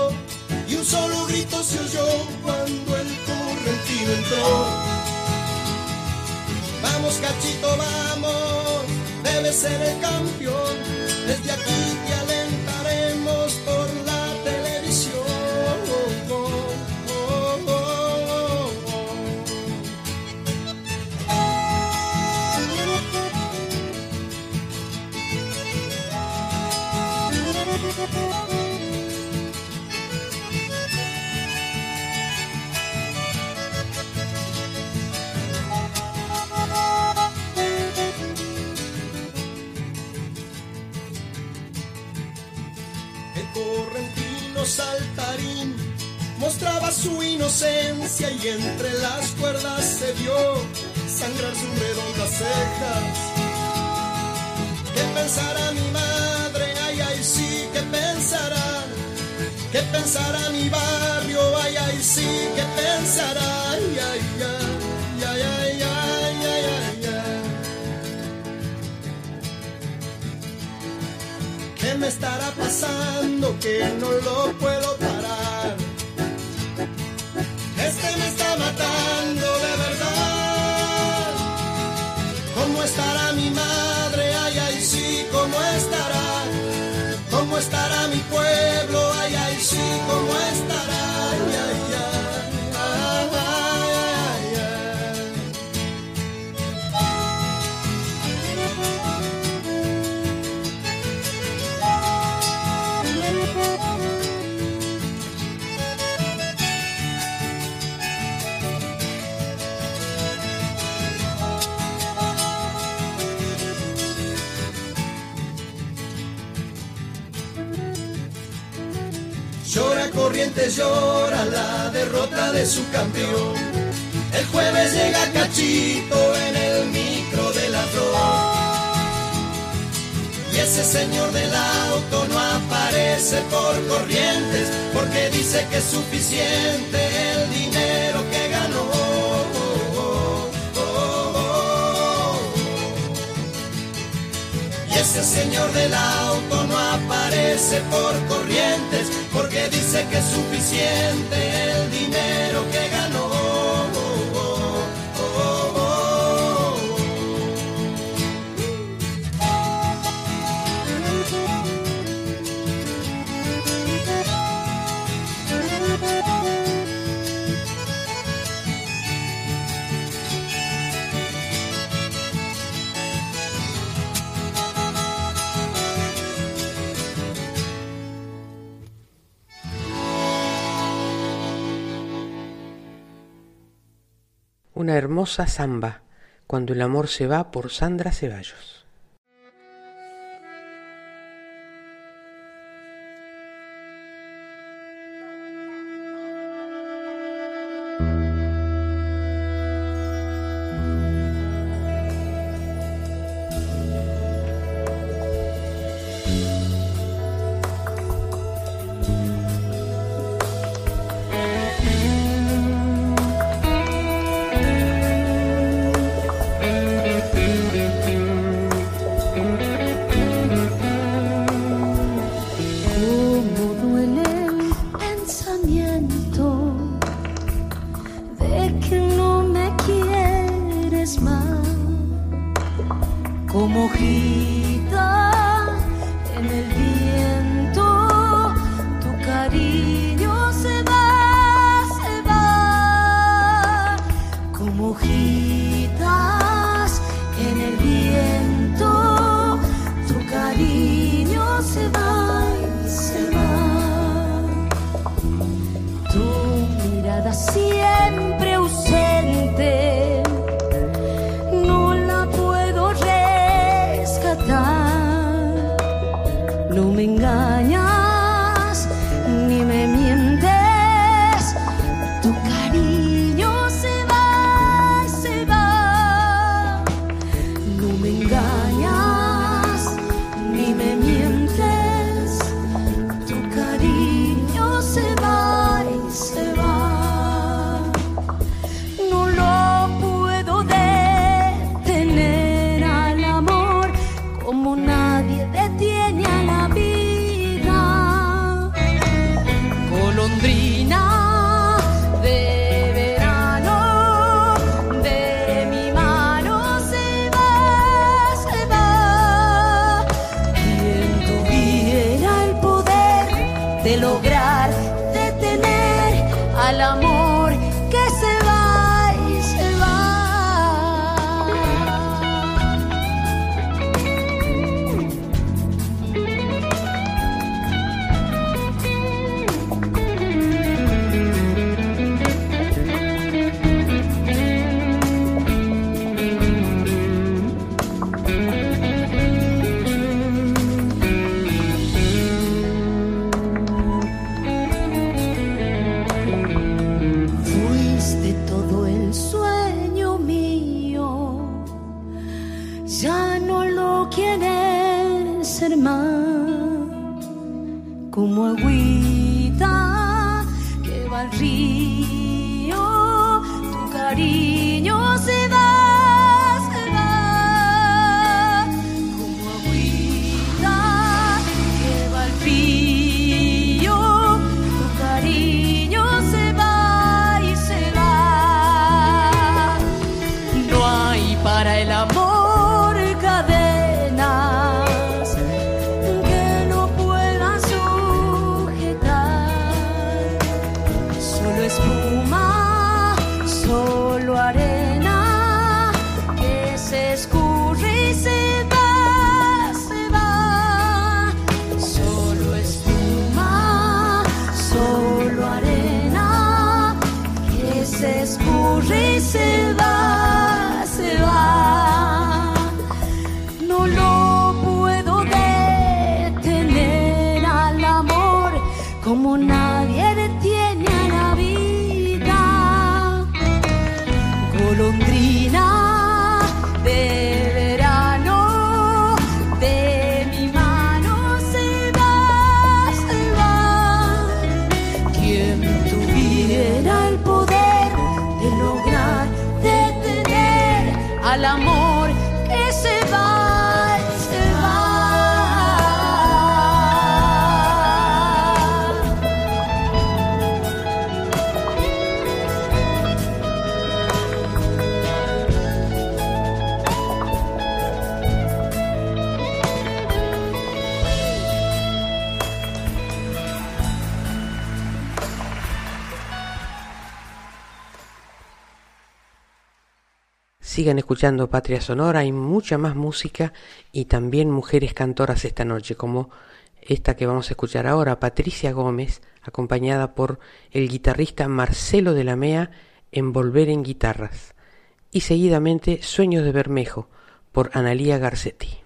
y un solo grito se oyó cuando el correntino entró. Vamos, cachito, vamos, debe ser el campeón. Desde aquí te alentaremos saltarín mostraba su inocencia y entre las cuerdas se vio sangrar sus redondas cejas. ¿Qué pensará mi madre? Ay, ay, sí, ¿qué pensará? ¿Qué pensará mi barrio? Ay, ay, sí, ¿qué pensará? Ay, ay, ay, me estará pasando que no lo puedo parar? Este me está matando llora la derrota de su campeón. El jueves llega Cachito en el micro de la. Y ese señor del auto no aparece por corrientes, porque dice que es suficiente el dinero que ganó. Y ese señor del auto no aparece por corrientes, porque dice que es suficiente el dinero que gana una hermosa zamba, Cuando el amor se va por Sandra Ceballos. Escuchando Patria Sonora, hay mucha más música y también mujeres cantoras esta noche, como esta que vamos a escuchar ahora, Patricia Gómez, acompañada por el guitarrista Marcelo de la Mea en Volver en Guitarras, y seguidamente Sueños de Bermejo por Analía Garcetti.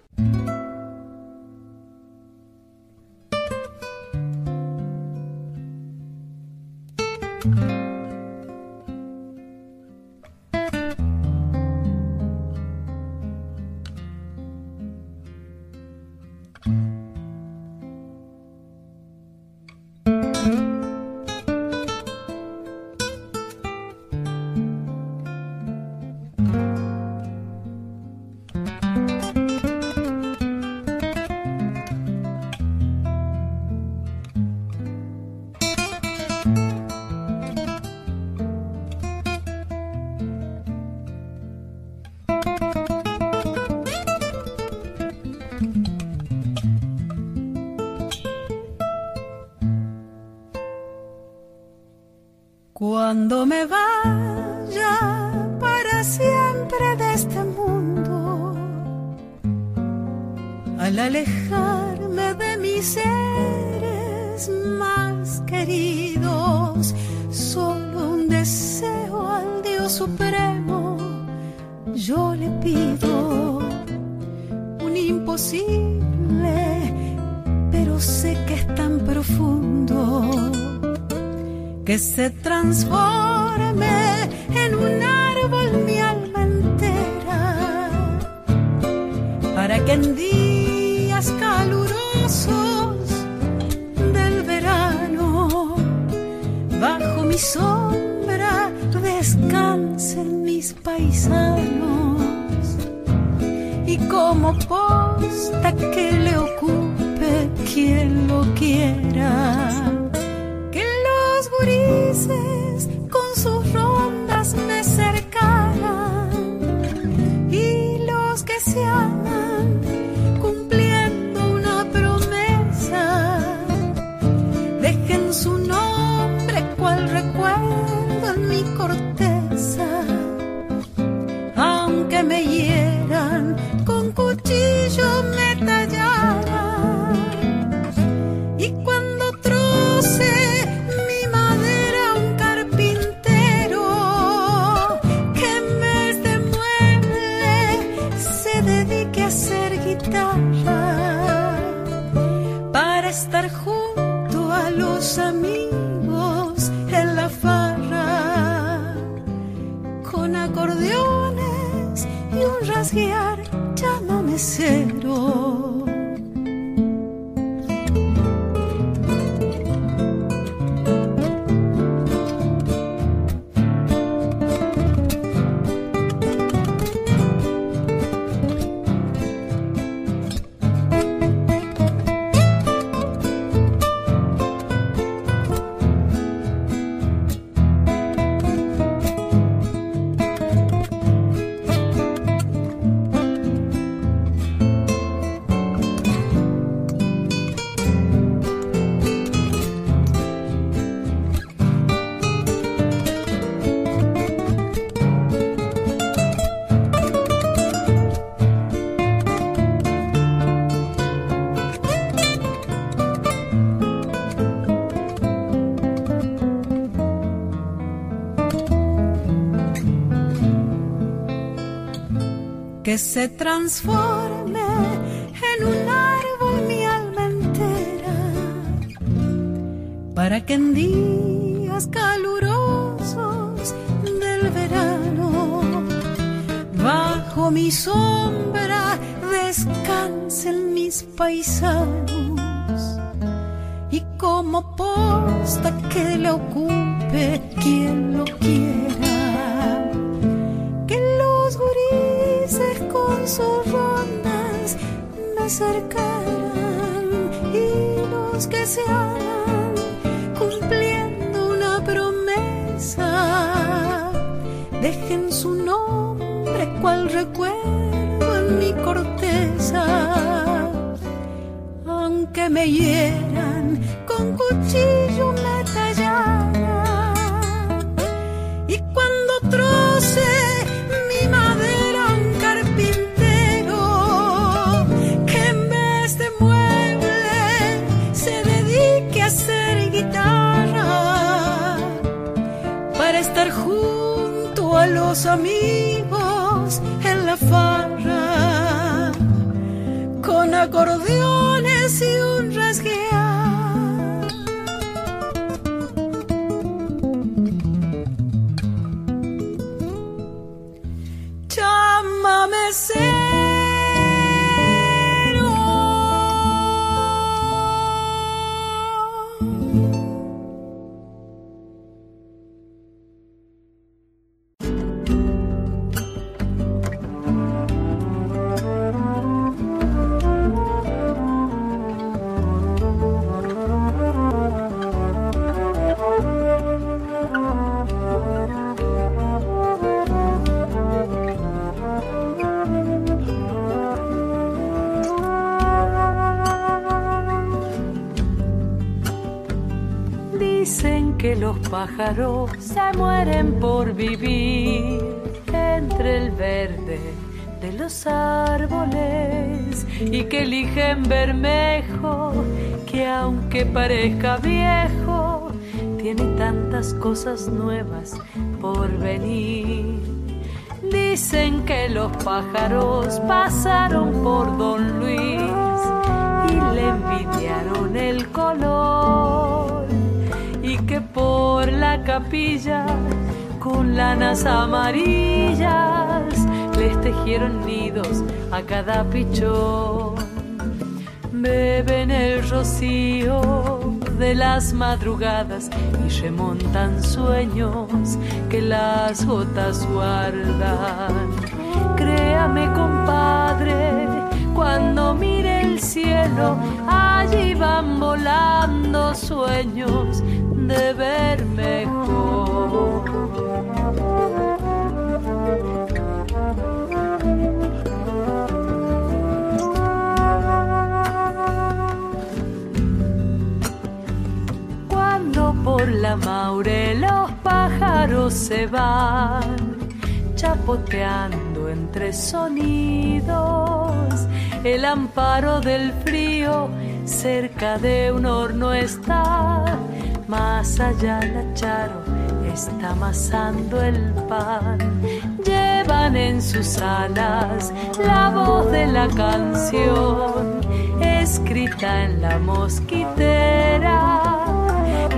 Cuando me vaya para siempre de este mundo, al alejarme de mis seres más queridos, solo un deseo al Dios Supremo yo le pido, un imposible, que se transforme en un árbol mi alma entera, para que en días calurosos del verano, bajo mi sombra, descansen mis paisanos. Y como posta que le ocupe quien lo quiera que se transforme en un árbol mi alma entera, para que en días calurosos del verano, bajo mi sombra, descansen mis paisanos con sus rondas me acercaran y los que se hagan cumpliendo una promesa dejen su nombre cual recuerdo en mi corteza aunque me hieran con cuchillo me los amigos en la farra, con acordeones se mueren por vivir entre el verde de los árboles y que eligen Bermejo que aunque parezca viejo tiene tantas cosas nuevas por venir. Dicen que los pájaros pasaron por Don Luis y le envidiaron el color la capilla con lanas amarillas les tejieron nidos a cada pichón. Beben el rocío de las madrugadas y remontan sueños que las gotas guardan. Créame, compadre, cuando mire el cielo, allí van volando sueños de ver mejor. Cuando por la maure los pájaros se van, chapoteando entre sonidos, el amparo del frío cerca de un horno está más allá la charo está amasando el pan. Llevan en sus alas la voz de la canción, escrita en la mosquitera.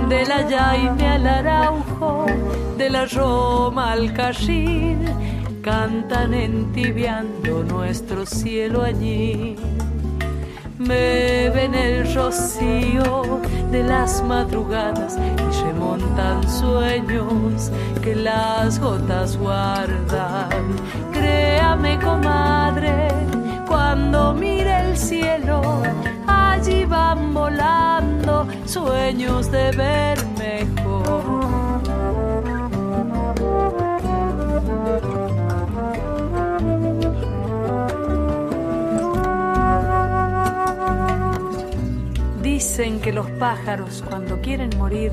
De la Jaime al Araujo, de la Roma al Cachil, cantan entibiando nuestro cielo allí ven el rocío de las madrugadas y remontan sueños que las gotas guardan. Créame, comadre, cuando mire el cielo, allí van volando sueños de ver Dicen que los pájaros cuando quieren morir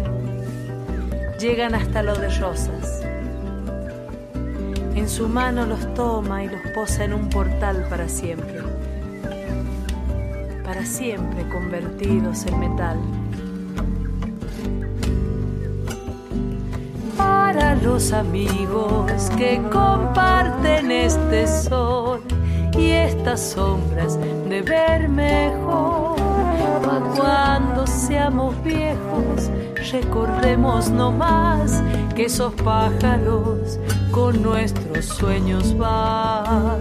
llegan hasta lo de rosas. En su mano los toma y los posa en un portal para siempre. Para siempre convertidos en metal. Para los amigos que comparten este sol y estas sombras de ver mejor cuando seamos viejos recordemos no más que esos pájaros con nuestros sueños van.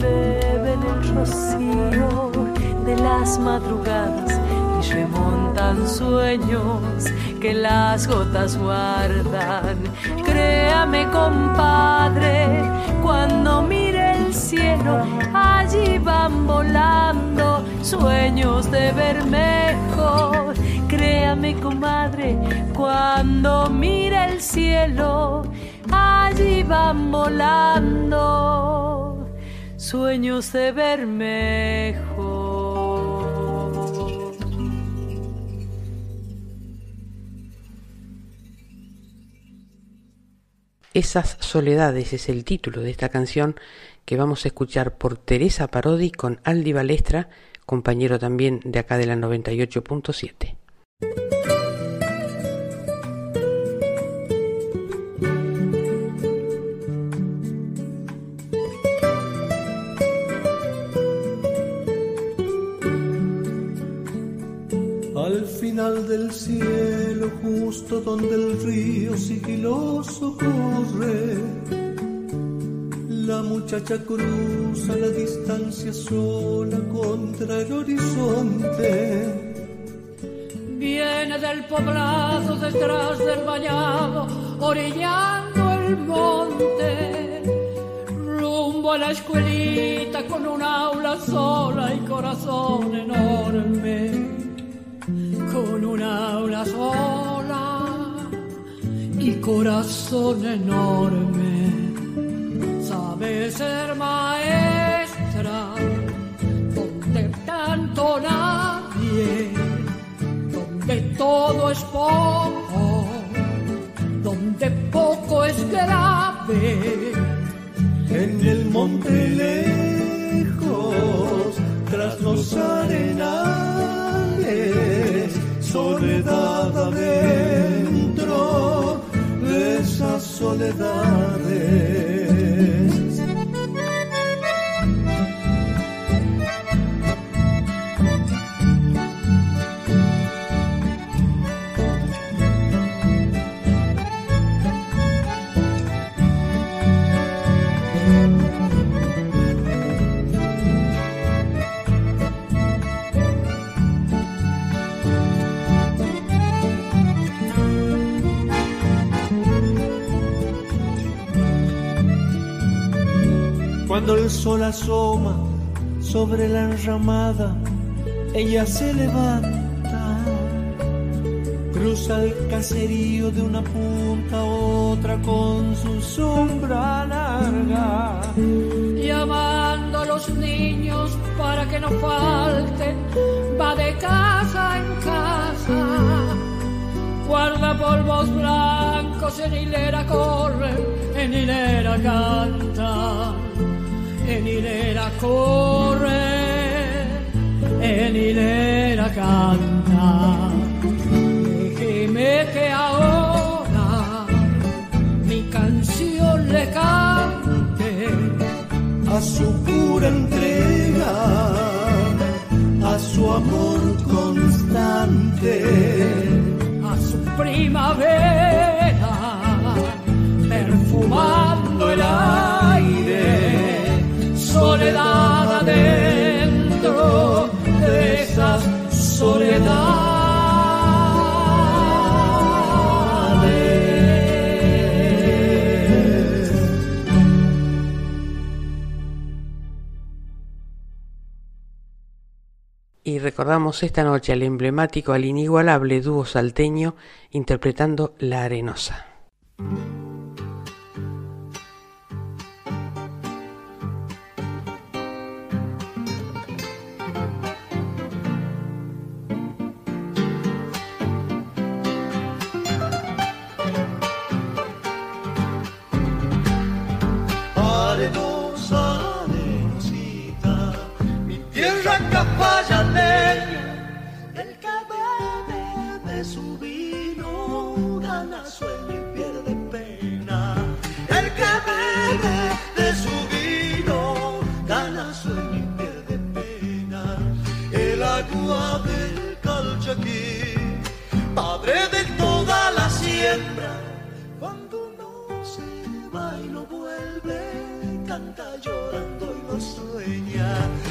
Beben el rocío de las madrugadas y remontan sueños que las gotas guardan. Créame, compadre, cuando el cielo, allí van volando sueños de ver mejor. Créame, comadre, cuando mire el cielo, allí van volando sueños de ver mejor. Esas soledades es el título de esta canción que vamos a escuchar por Teresa Parodi con Aldi Balestra, compañero también de acá de la 98.7. Al final del cielo, justo donde el río sigiloso corre, la muchacha cruza la distancia sola contra el horizonte. Viene del poblado detrás del vallado, orillando el monte. Rumbo a la escuelita con un aula sola y corazón enorme con un aula sola y corazón enorme. Sabe ser maestra donde tanto nadie, donde todo es poco, donde poco es grave. En el monte lejos, tras los arenales soledad adentro de esas soledades. Cuando el sol asoma sobre la enramada, ella se levanta, cruza el caserío de una punta a otra con su sombra larga, llamando a los niños para que no falten, va de casa en casa, guarda polvos blancos en hilera corren, en hilera canta en hilera corre, en hilera canta. Déjeme que ahora mi canción le cante a su pura entrega, a su amor constante, a su primavera, perfumando el aire soledad adentro de esas soledades. Y recordamos esta noche al emblemático, al inigualable dúo salteño interpretando La Arenosa. Llorando y no sueña.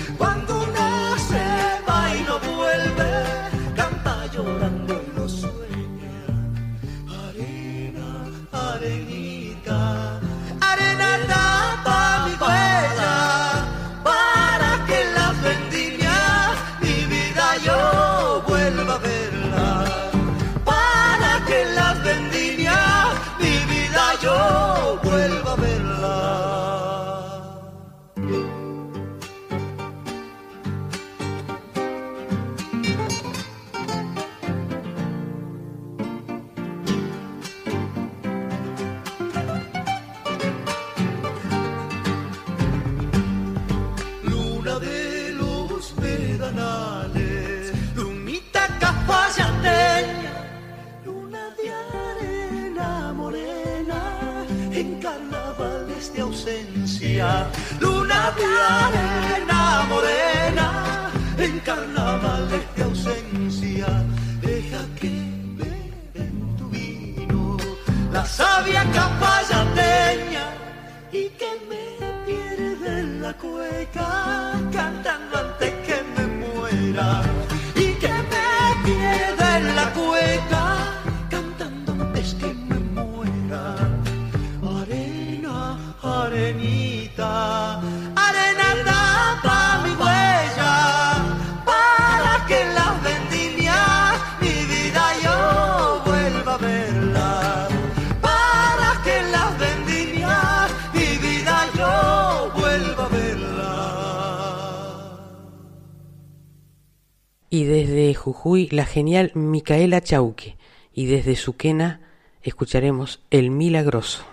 luna de arena morena, en carnavales de ausencia, deja que beben tu vino, la sabia capallateña, y que me pierde en la cueca, cantando antes que me muera. Jujuy la genial Micaela Chauque y desde Suquena escucharemos El Milagroso.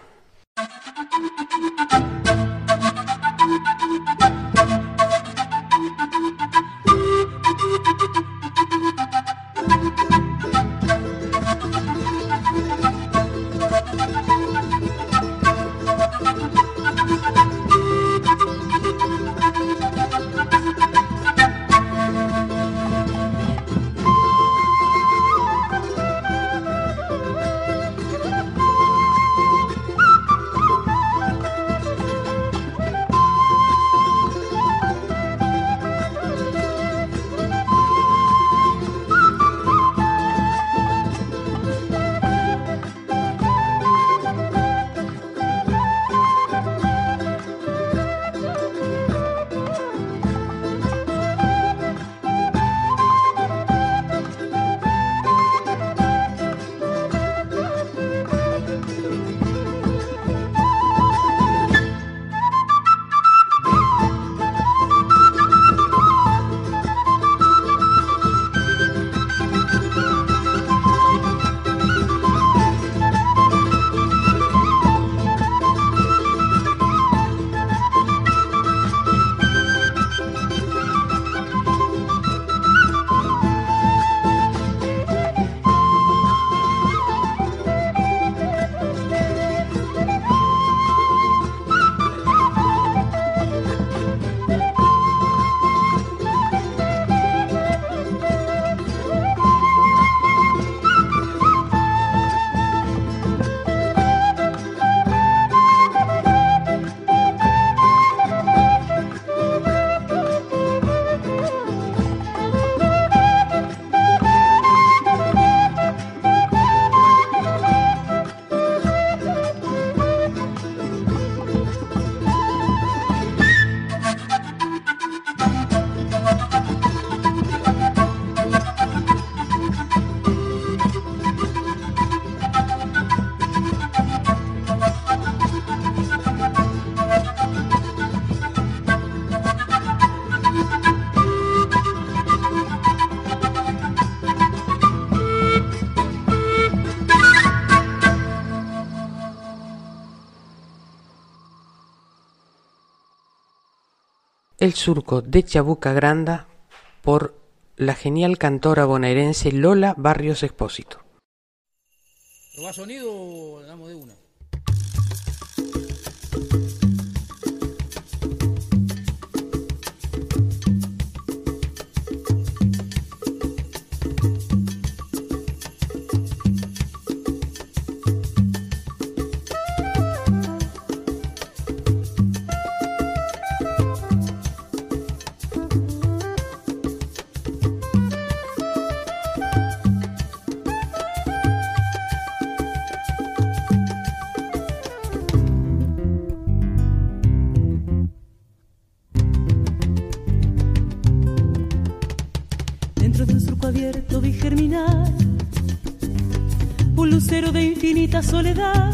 el surco de Chabuca Granda por la genial cantora bonaerense Lola Barrios Expósito. soledad.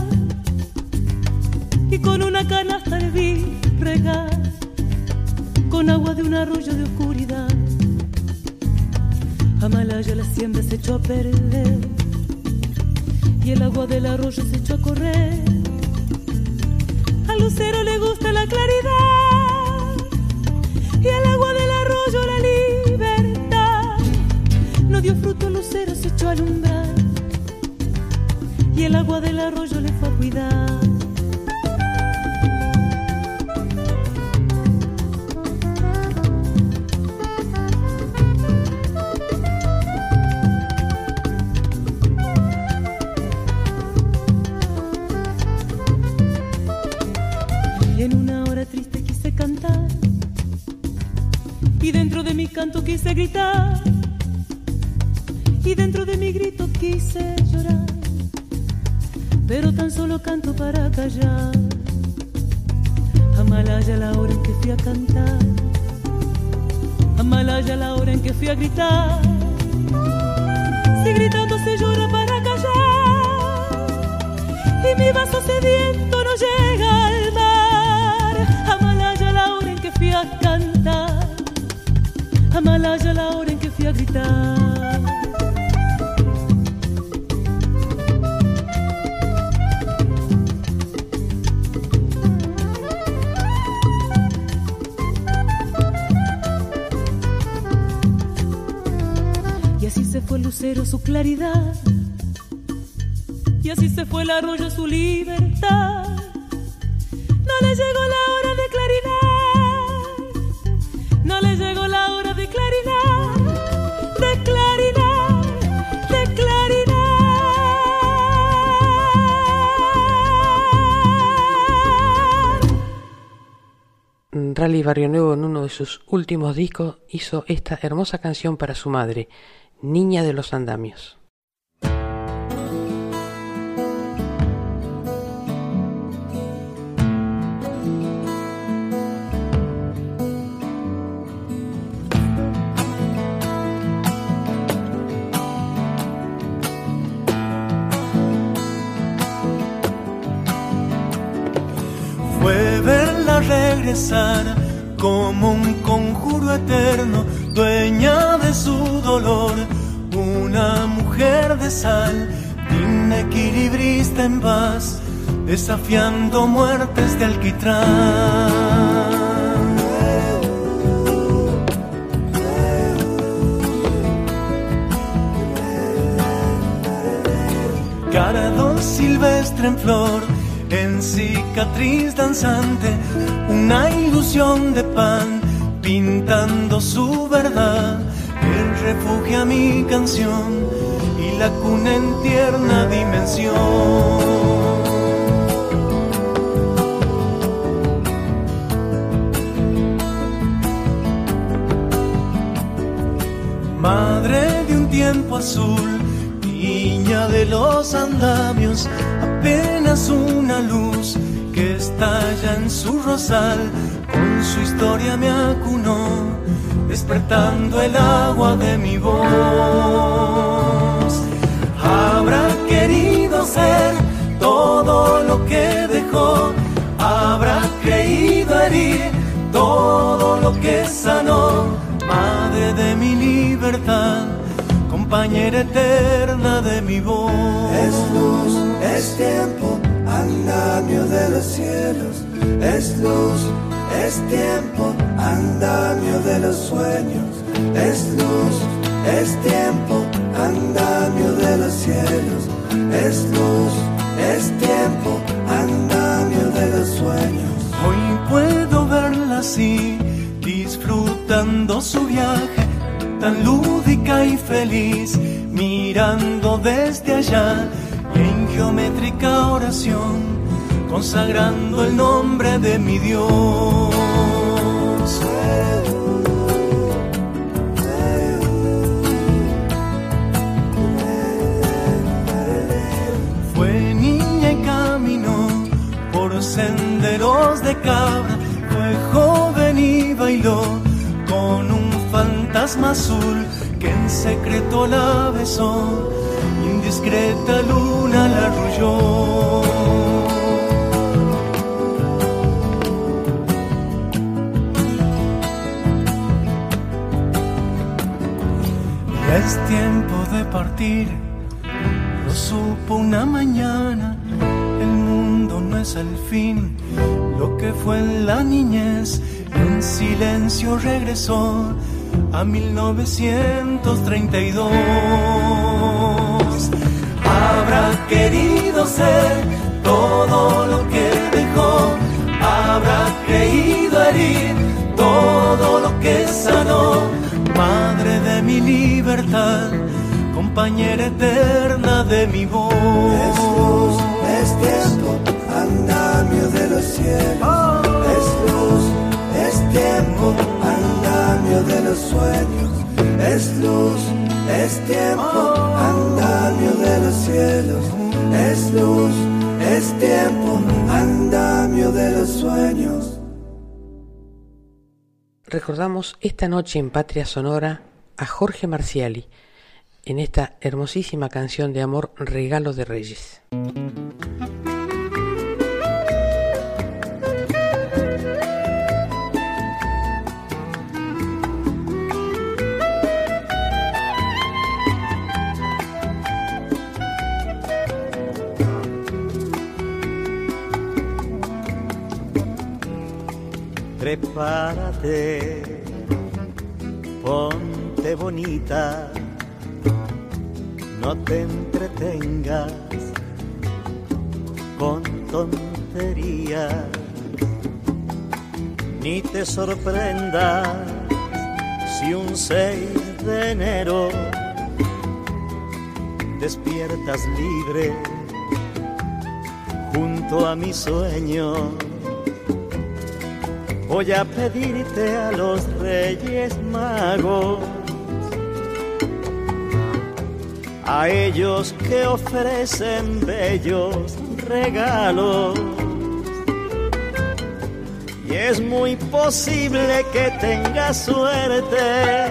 Su claridad. Y así se fue el arroyo su libertad. No le llegó la hora de claridad. No le llegó la hora de claridad. De claridad. De claridad. Rally Barrio Nuevo en uno de sus últimos discos hizo esta hermosa canción para su madre, Niña de los Andamios. Mujer de sal, inequilibrista en paz, desafiando muertes de alquitrán. Caradón silvestre en flor, en cicatriz danzante, una ilusión de pan, pintando su verdad, el refugio a mi canción la cuna en tierna dimensión. Madre de un tiempo azul, niña de los andamios, apenas una luz que estalla en su rosal, con su historia me acunó, despertando el agua de mi voz. Habrá querido ser todo lo que dejó, habrá creído herir todo lo que sanó, madre de mi libertad compañera eterna de mi voz. Es luz, es tiempo, andamio de los cielos. Es luz, es tiempo, andamio de los sueños. Es luz, es tiempo, andamio de los cielos. Es luz, es tiempo, andamio de los sueños. Hoy puedo verla así, disfrutando su viaje tan lúdica y feliz, mirando desde allá y en geométrica oración, consagrando el nombre de mi Dios. Cabra, fue joven y bailó con un fantasma azul que en secreto la besó, indiscreta luna la arrulló. Ya es tiempo de partir, lo supo una mañana, el mundo no es el fin, lo que fue en la niñez, en silencio regresó a 1932. Habrá querido ser todo lo que dejó, habrá creído herir todo lo que sanó, madre de mi libertad, compañera eterna de mi voz cielos, es luz, es tiempo, andamio de los sueños, es luz, es tiempo, andamio de los cielos, es luz, es tiempo, andamio de los sueños. Recordamos esta noche en Patria Sonora a Jorge Marciali en esta hermosísima canción de amor Regalo de Reyes. Prepárate, ponte bonita, no te entretengas con tonterías, ni te sorprendas si un 6 de enero despiertas libre junto a mi sueño voy a pedirte a los reyes magos, a ellos que ofrecen bellos regalos. Y es muy posible que tengas suerte,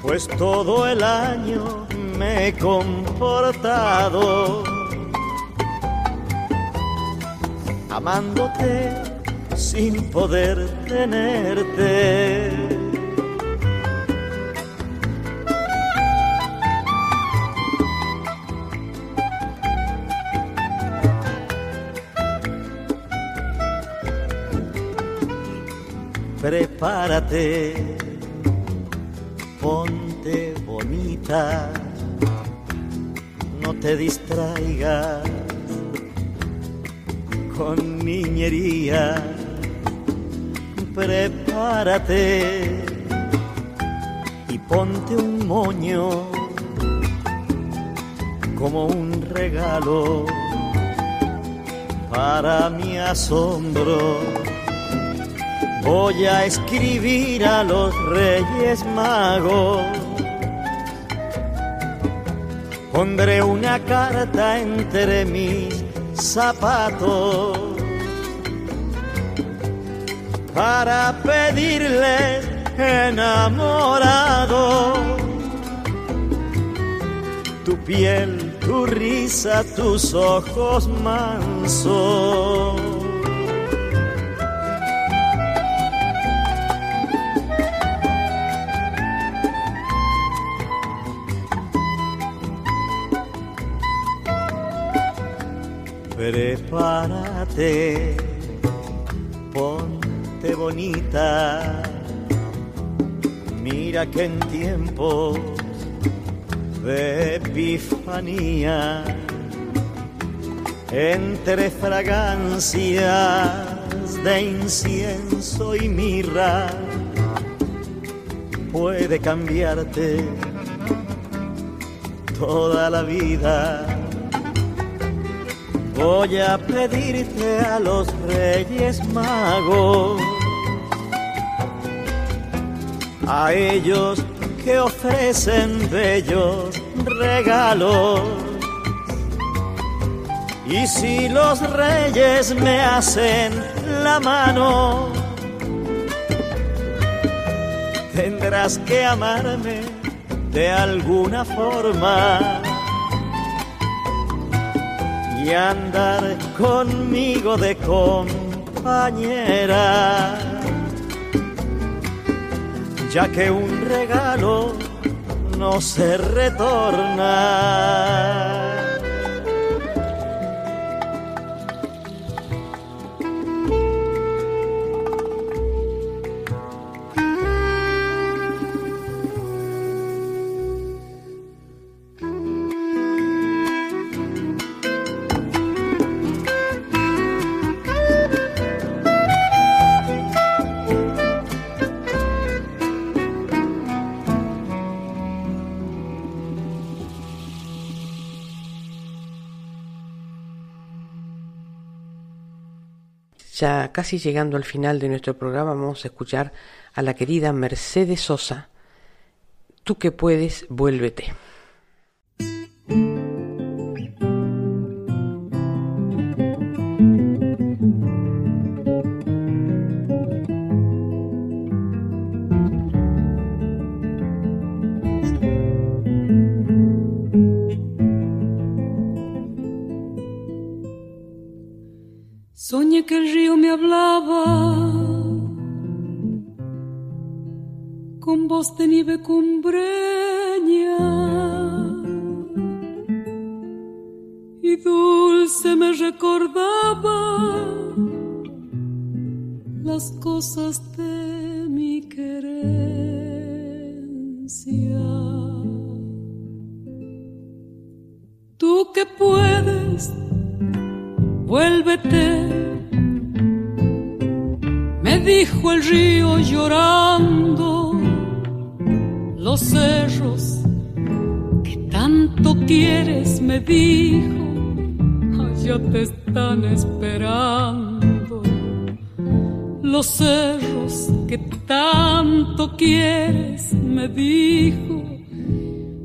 pues todo el año me he comportado amándote sin poder tenerte. Prepárate, ponte bonita, no te distraigas con niñería. Prepárate y ponte un moño como un regalo para mi asombro. Voy a escribir a los reyes magos. Pondré una carta entre mis zapatos para pedirle enamorado tu piel, tu risa, tus ojos mansos. Prepárate, ponte bonita. Mira que en tiempos de epifanía, entre fragancias de incienso y mirra, puede cambiarte toda la vida Voy a pedirte a los reyes magos, a ellos que ofrecen bellos regalos. Y si los reyes me hacen la mano, tendrás que amarme de alguna forma y andar conmigo de compañera, ya que un regalo no se retorna. Ya casi llegando al final de nuestro programa vamos a escuchar a la querida Mercedes Sosa, tú que puedes, vuélvete. Voz de nieve cumbreña y dulce me recordaba las cosas de mi querencia. Tú que puedes, vuélvete me dijo el río llorando, los cerros que tanto quieres, me dijo, allá te están esperando. Los cerros que tanto quieres, me dijo,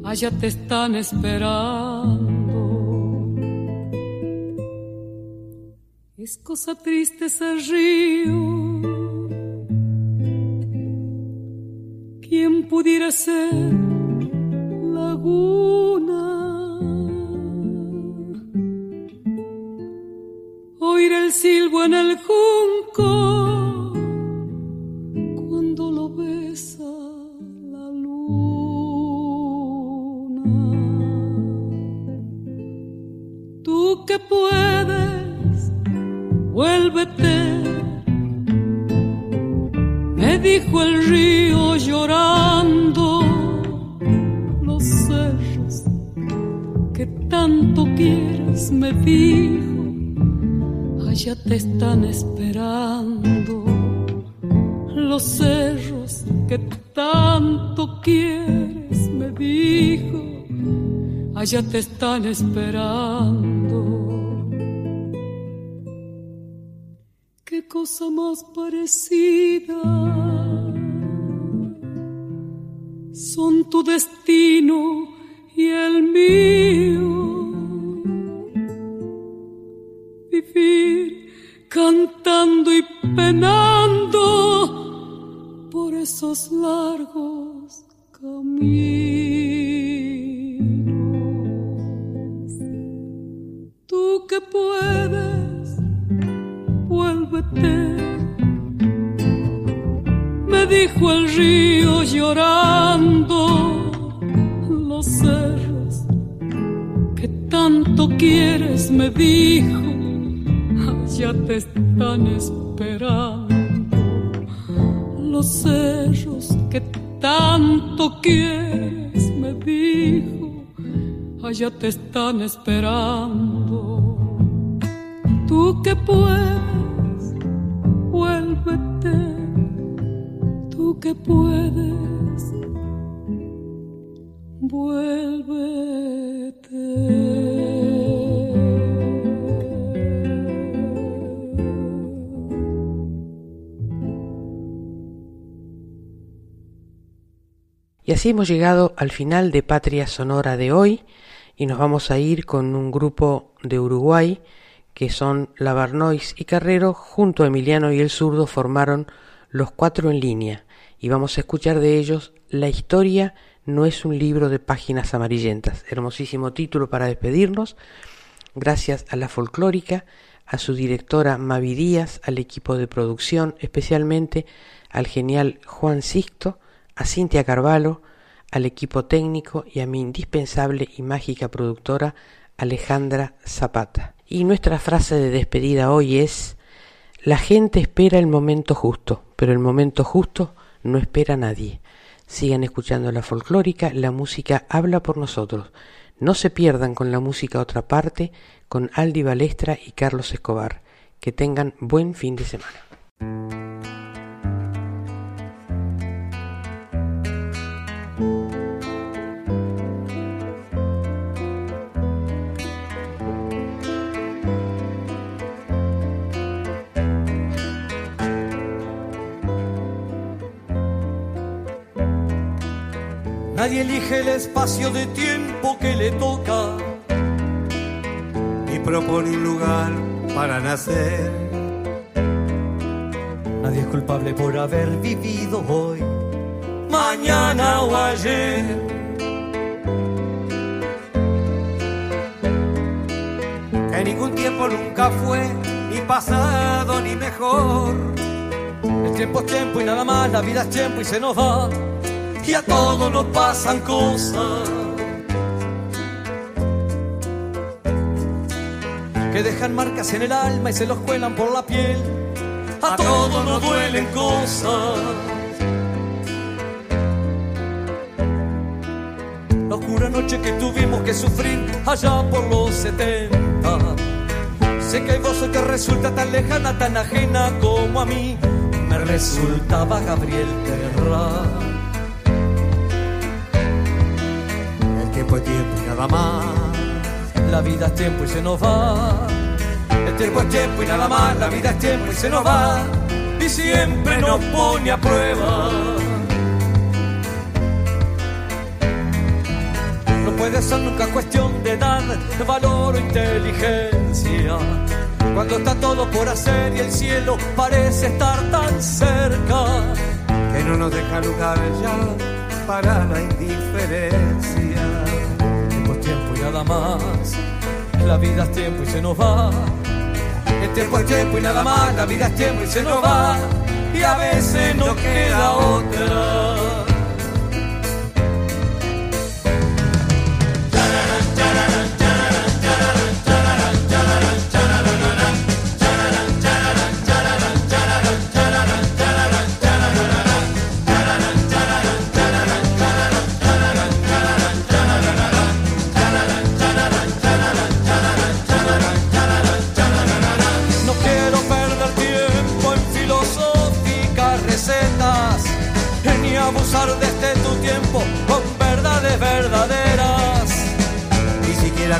allá te están esperando. Es cosa triste ese río. ¿Quién pudiera ser laguna? Oír el silbo en el junco cuando lo besa la luna. Tú que puedes, vuélvete me dijo el río llorando, los cerros que tanto quieres, me dijo, allá te están esperando. Los cerros que tanto quieres, me dijo, allá te están esperando. Qué cosa más parecida son tu destino y el mío. Vivir cantando y penando por esos largos caminos. Tú que puedes vuélvete. Me dijo el río llorando, los cerros que tanto quieres, me dijo, allá te están esperando. Los cerros que tanto quieres, me dijo, allá te están esperando. Tú que puedes vuélvete, tú que puedes, vuélvete. Y así hemos llegado al final de Patria Sonora de hoy y nos vamos a ir con un grupo de Uruguay que son Lavarnois y Carrero, junto a Emiliano y el zurdo formaron Los Cuatro en Línea, y vamos a escuchar de ellos La historia no es un libro de páginas amarillentas. Hermosísimo título para despedirnos. Gracias a la folclórica, a su directora Mavi Díaz, al equipo de producción, especialmente al genial Juan Sixto, a Cintia Carvalho, al equipo técnico y a mi indispensable y mágica productora Alejandra Zapata. Y nuestra frase de despedida hoy es, la gente espera el momento justo, pero el momento justo no espera a nadie. Sigan escuchando la folclórica, la música habla por nosotros. No se pierdan con la música otra parte, con Aldi Balestra y Carlos Escobar. Que tengan buen fin de semana. Nadie elige el espacio de tiempo que le toca. Y propone un lugar para nacer. Nadie es culpable por haber vivido hoy, mañana o ayer. Que ningún tiempo nunca fue ni pasado ni mejor. El tiempo es tiempo y nada más, la vida es tiempo y se nos va. Y a todos nos pasan cosas. Que dejan marcas en el alma y se los cuelan por la piel. A todos nos duelen cosas. La oscura noche que tuvimos que sufrir allá por los 70. Sé que hay voz que resulta tan lejana, tan ajena como a mí. Me resultaba Gabriel Terra. Tiempo es tiempo y nada más. La vida es tiempo y se nos va. El tiempo es tiempo y nada más. La vida es tiempo y se nos va. Y siempre nos pone a prueba. No puede ser nunca cuestión de de valor o inteligencia. Cuando está todo por hacer y el cielo parece estar tan cerca. Que no nos deja lugar ya para la indiferencia. Nada más. La vida es tiempo y se nos va. El tiempo es tiempo y nada más. La vida es tiempo y se nos va. Y a veces no queda otra.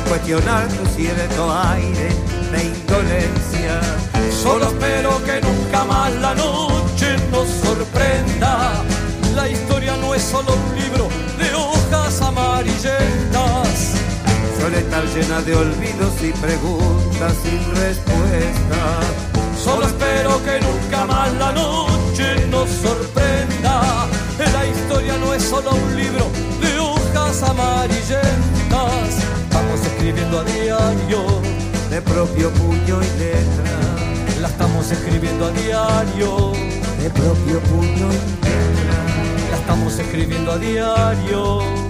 Cuestionar tu cierto aire de indolencia. Solo espero que nunca más la noche nos sorprenda. La historia no es solo un libro de hojas amarillentas. Suele estar llena de olvidos y preguntas sin respuesta. Solo espero que nunca más la noche nos sorprenda. La historia no es solo un libro de hojas amarillentas. Escribiendo a diario. De propio puño y letra. La estamos escribiendo a diario. De propio puño y letra. La estamos escribiendo a diario.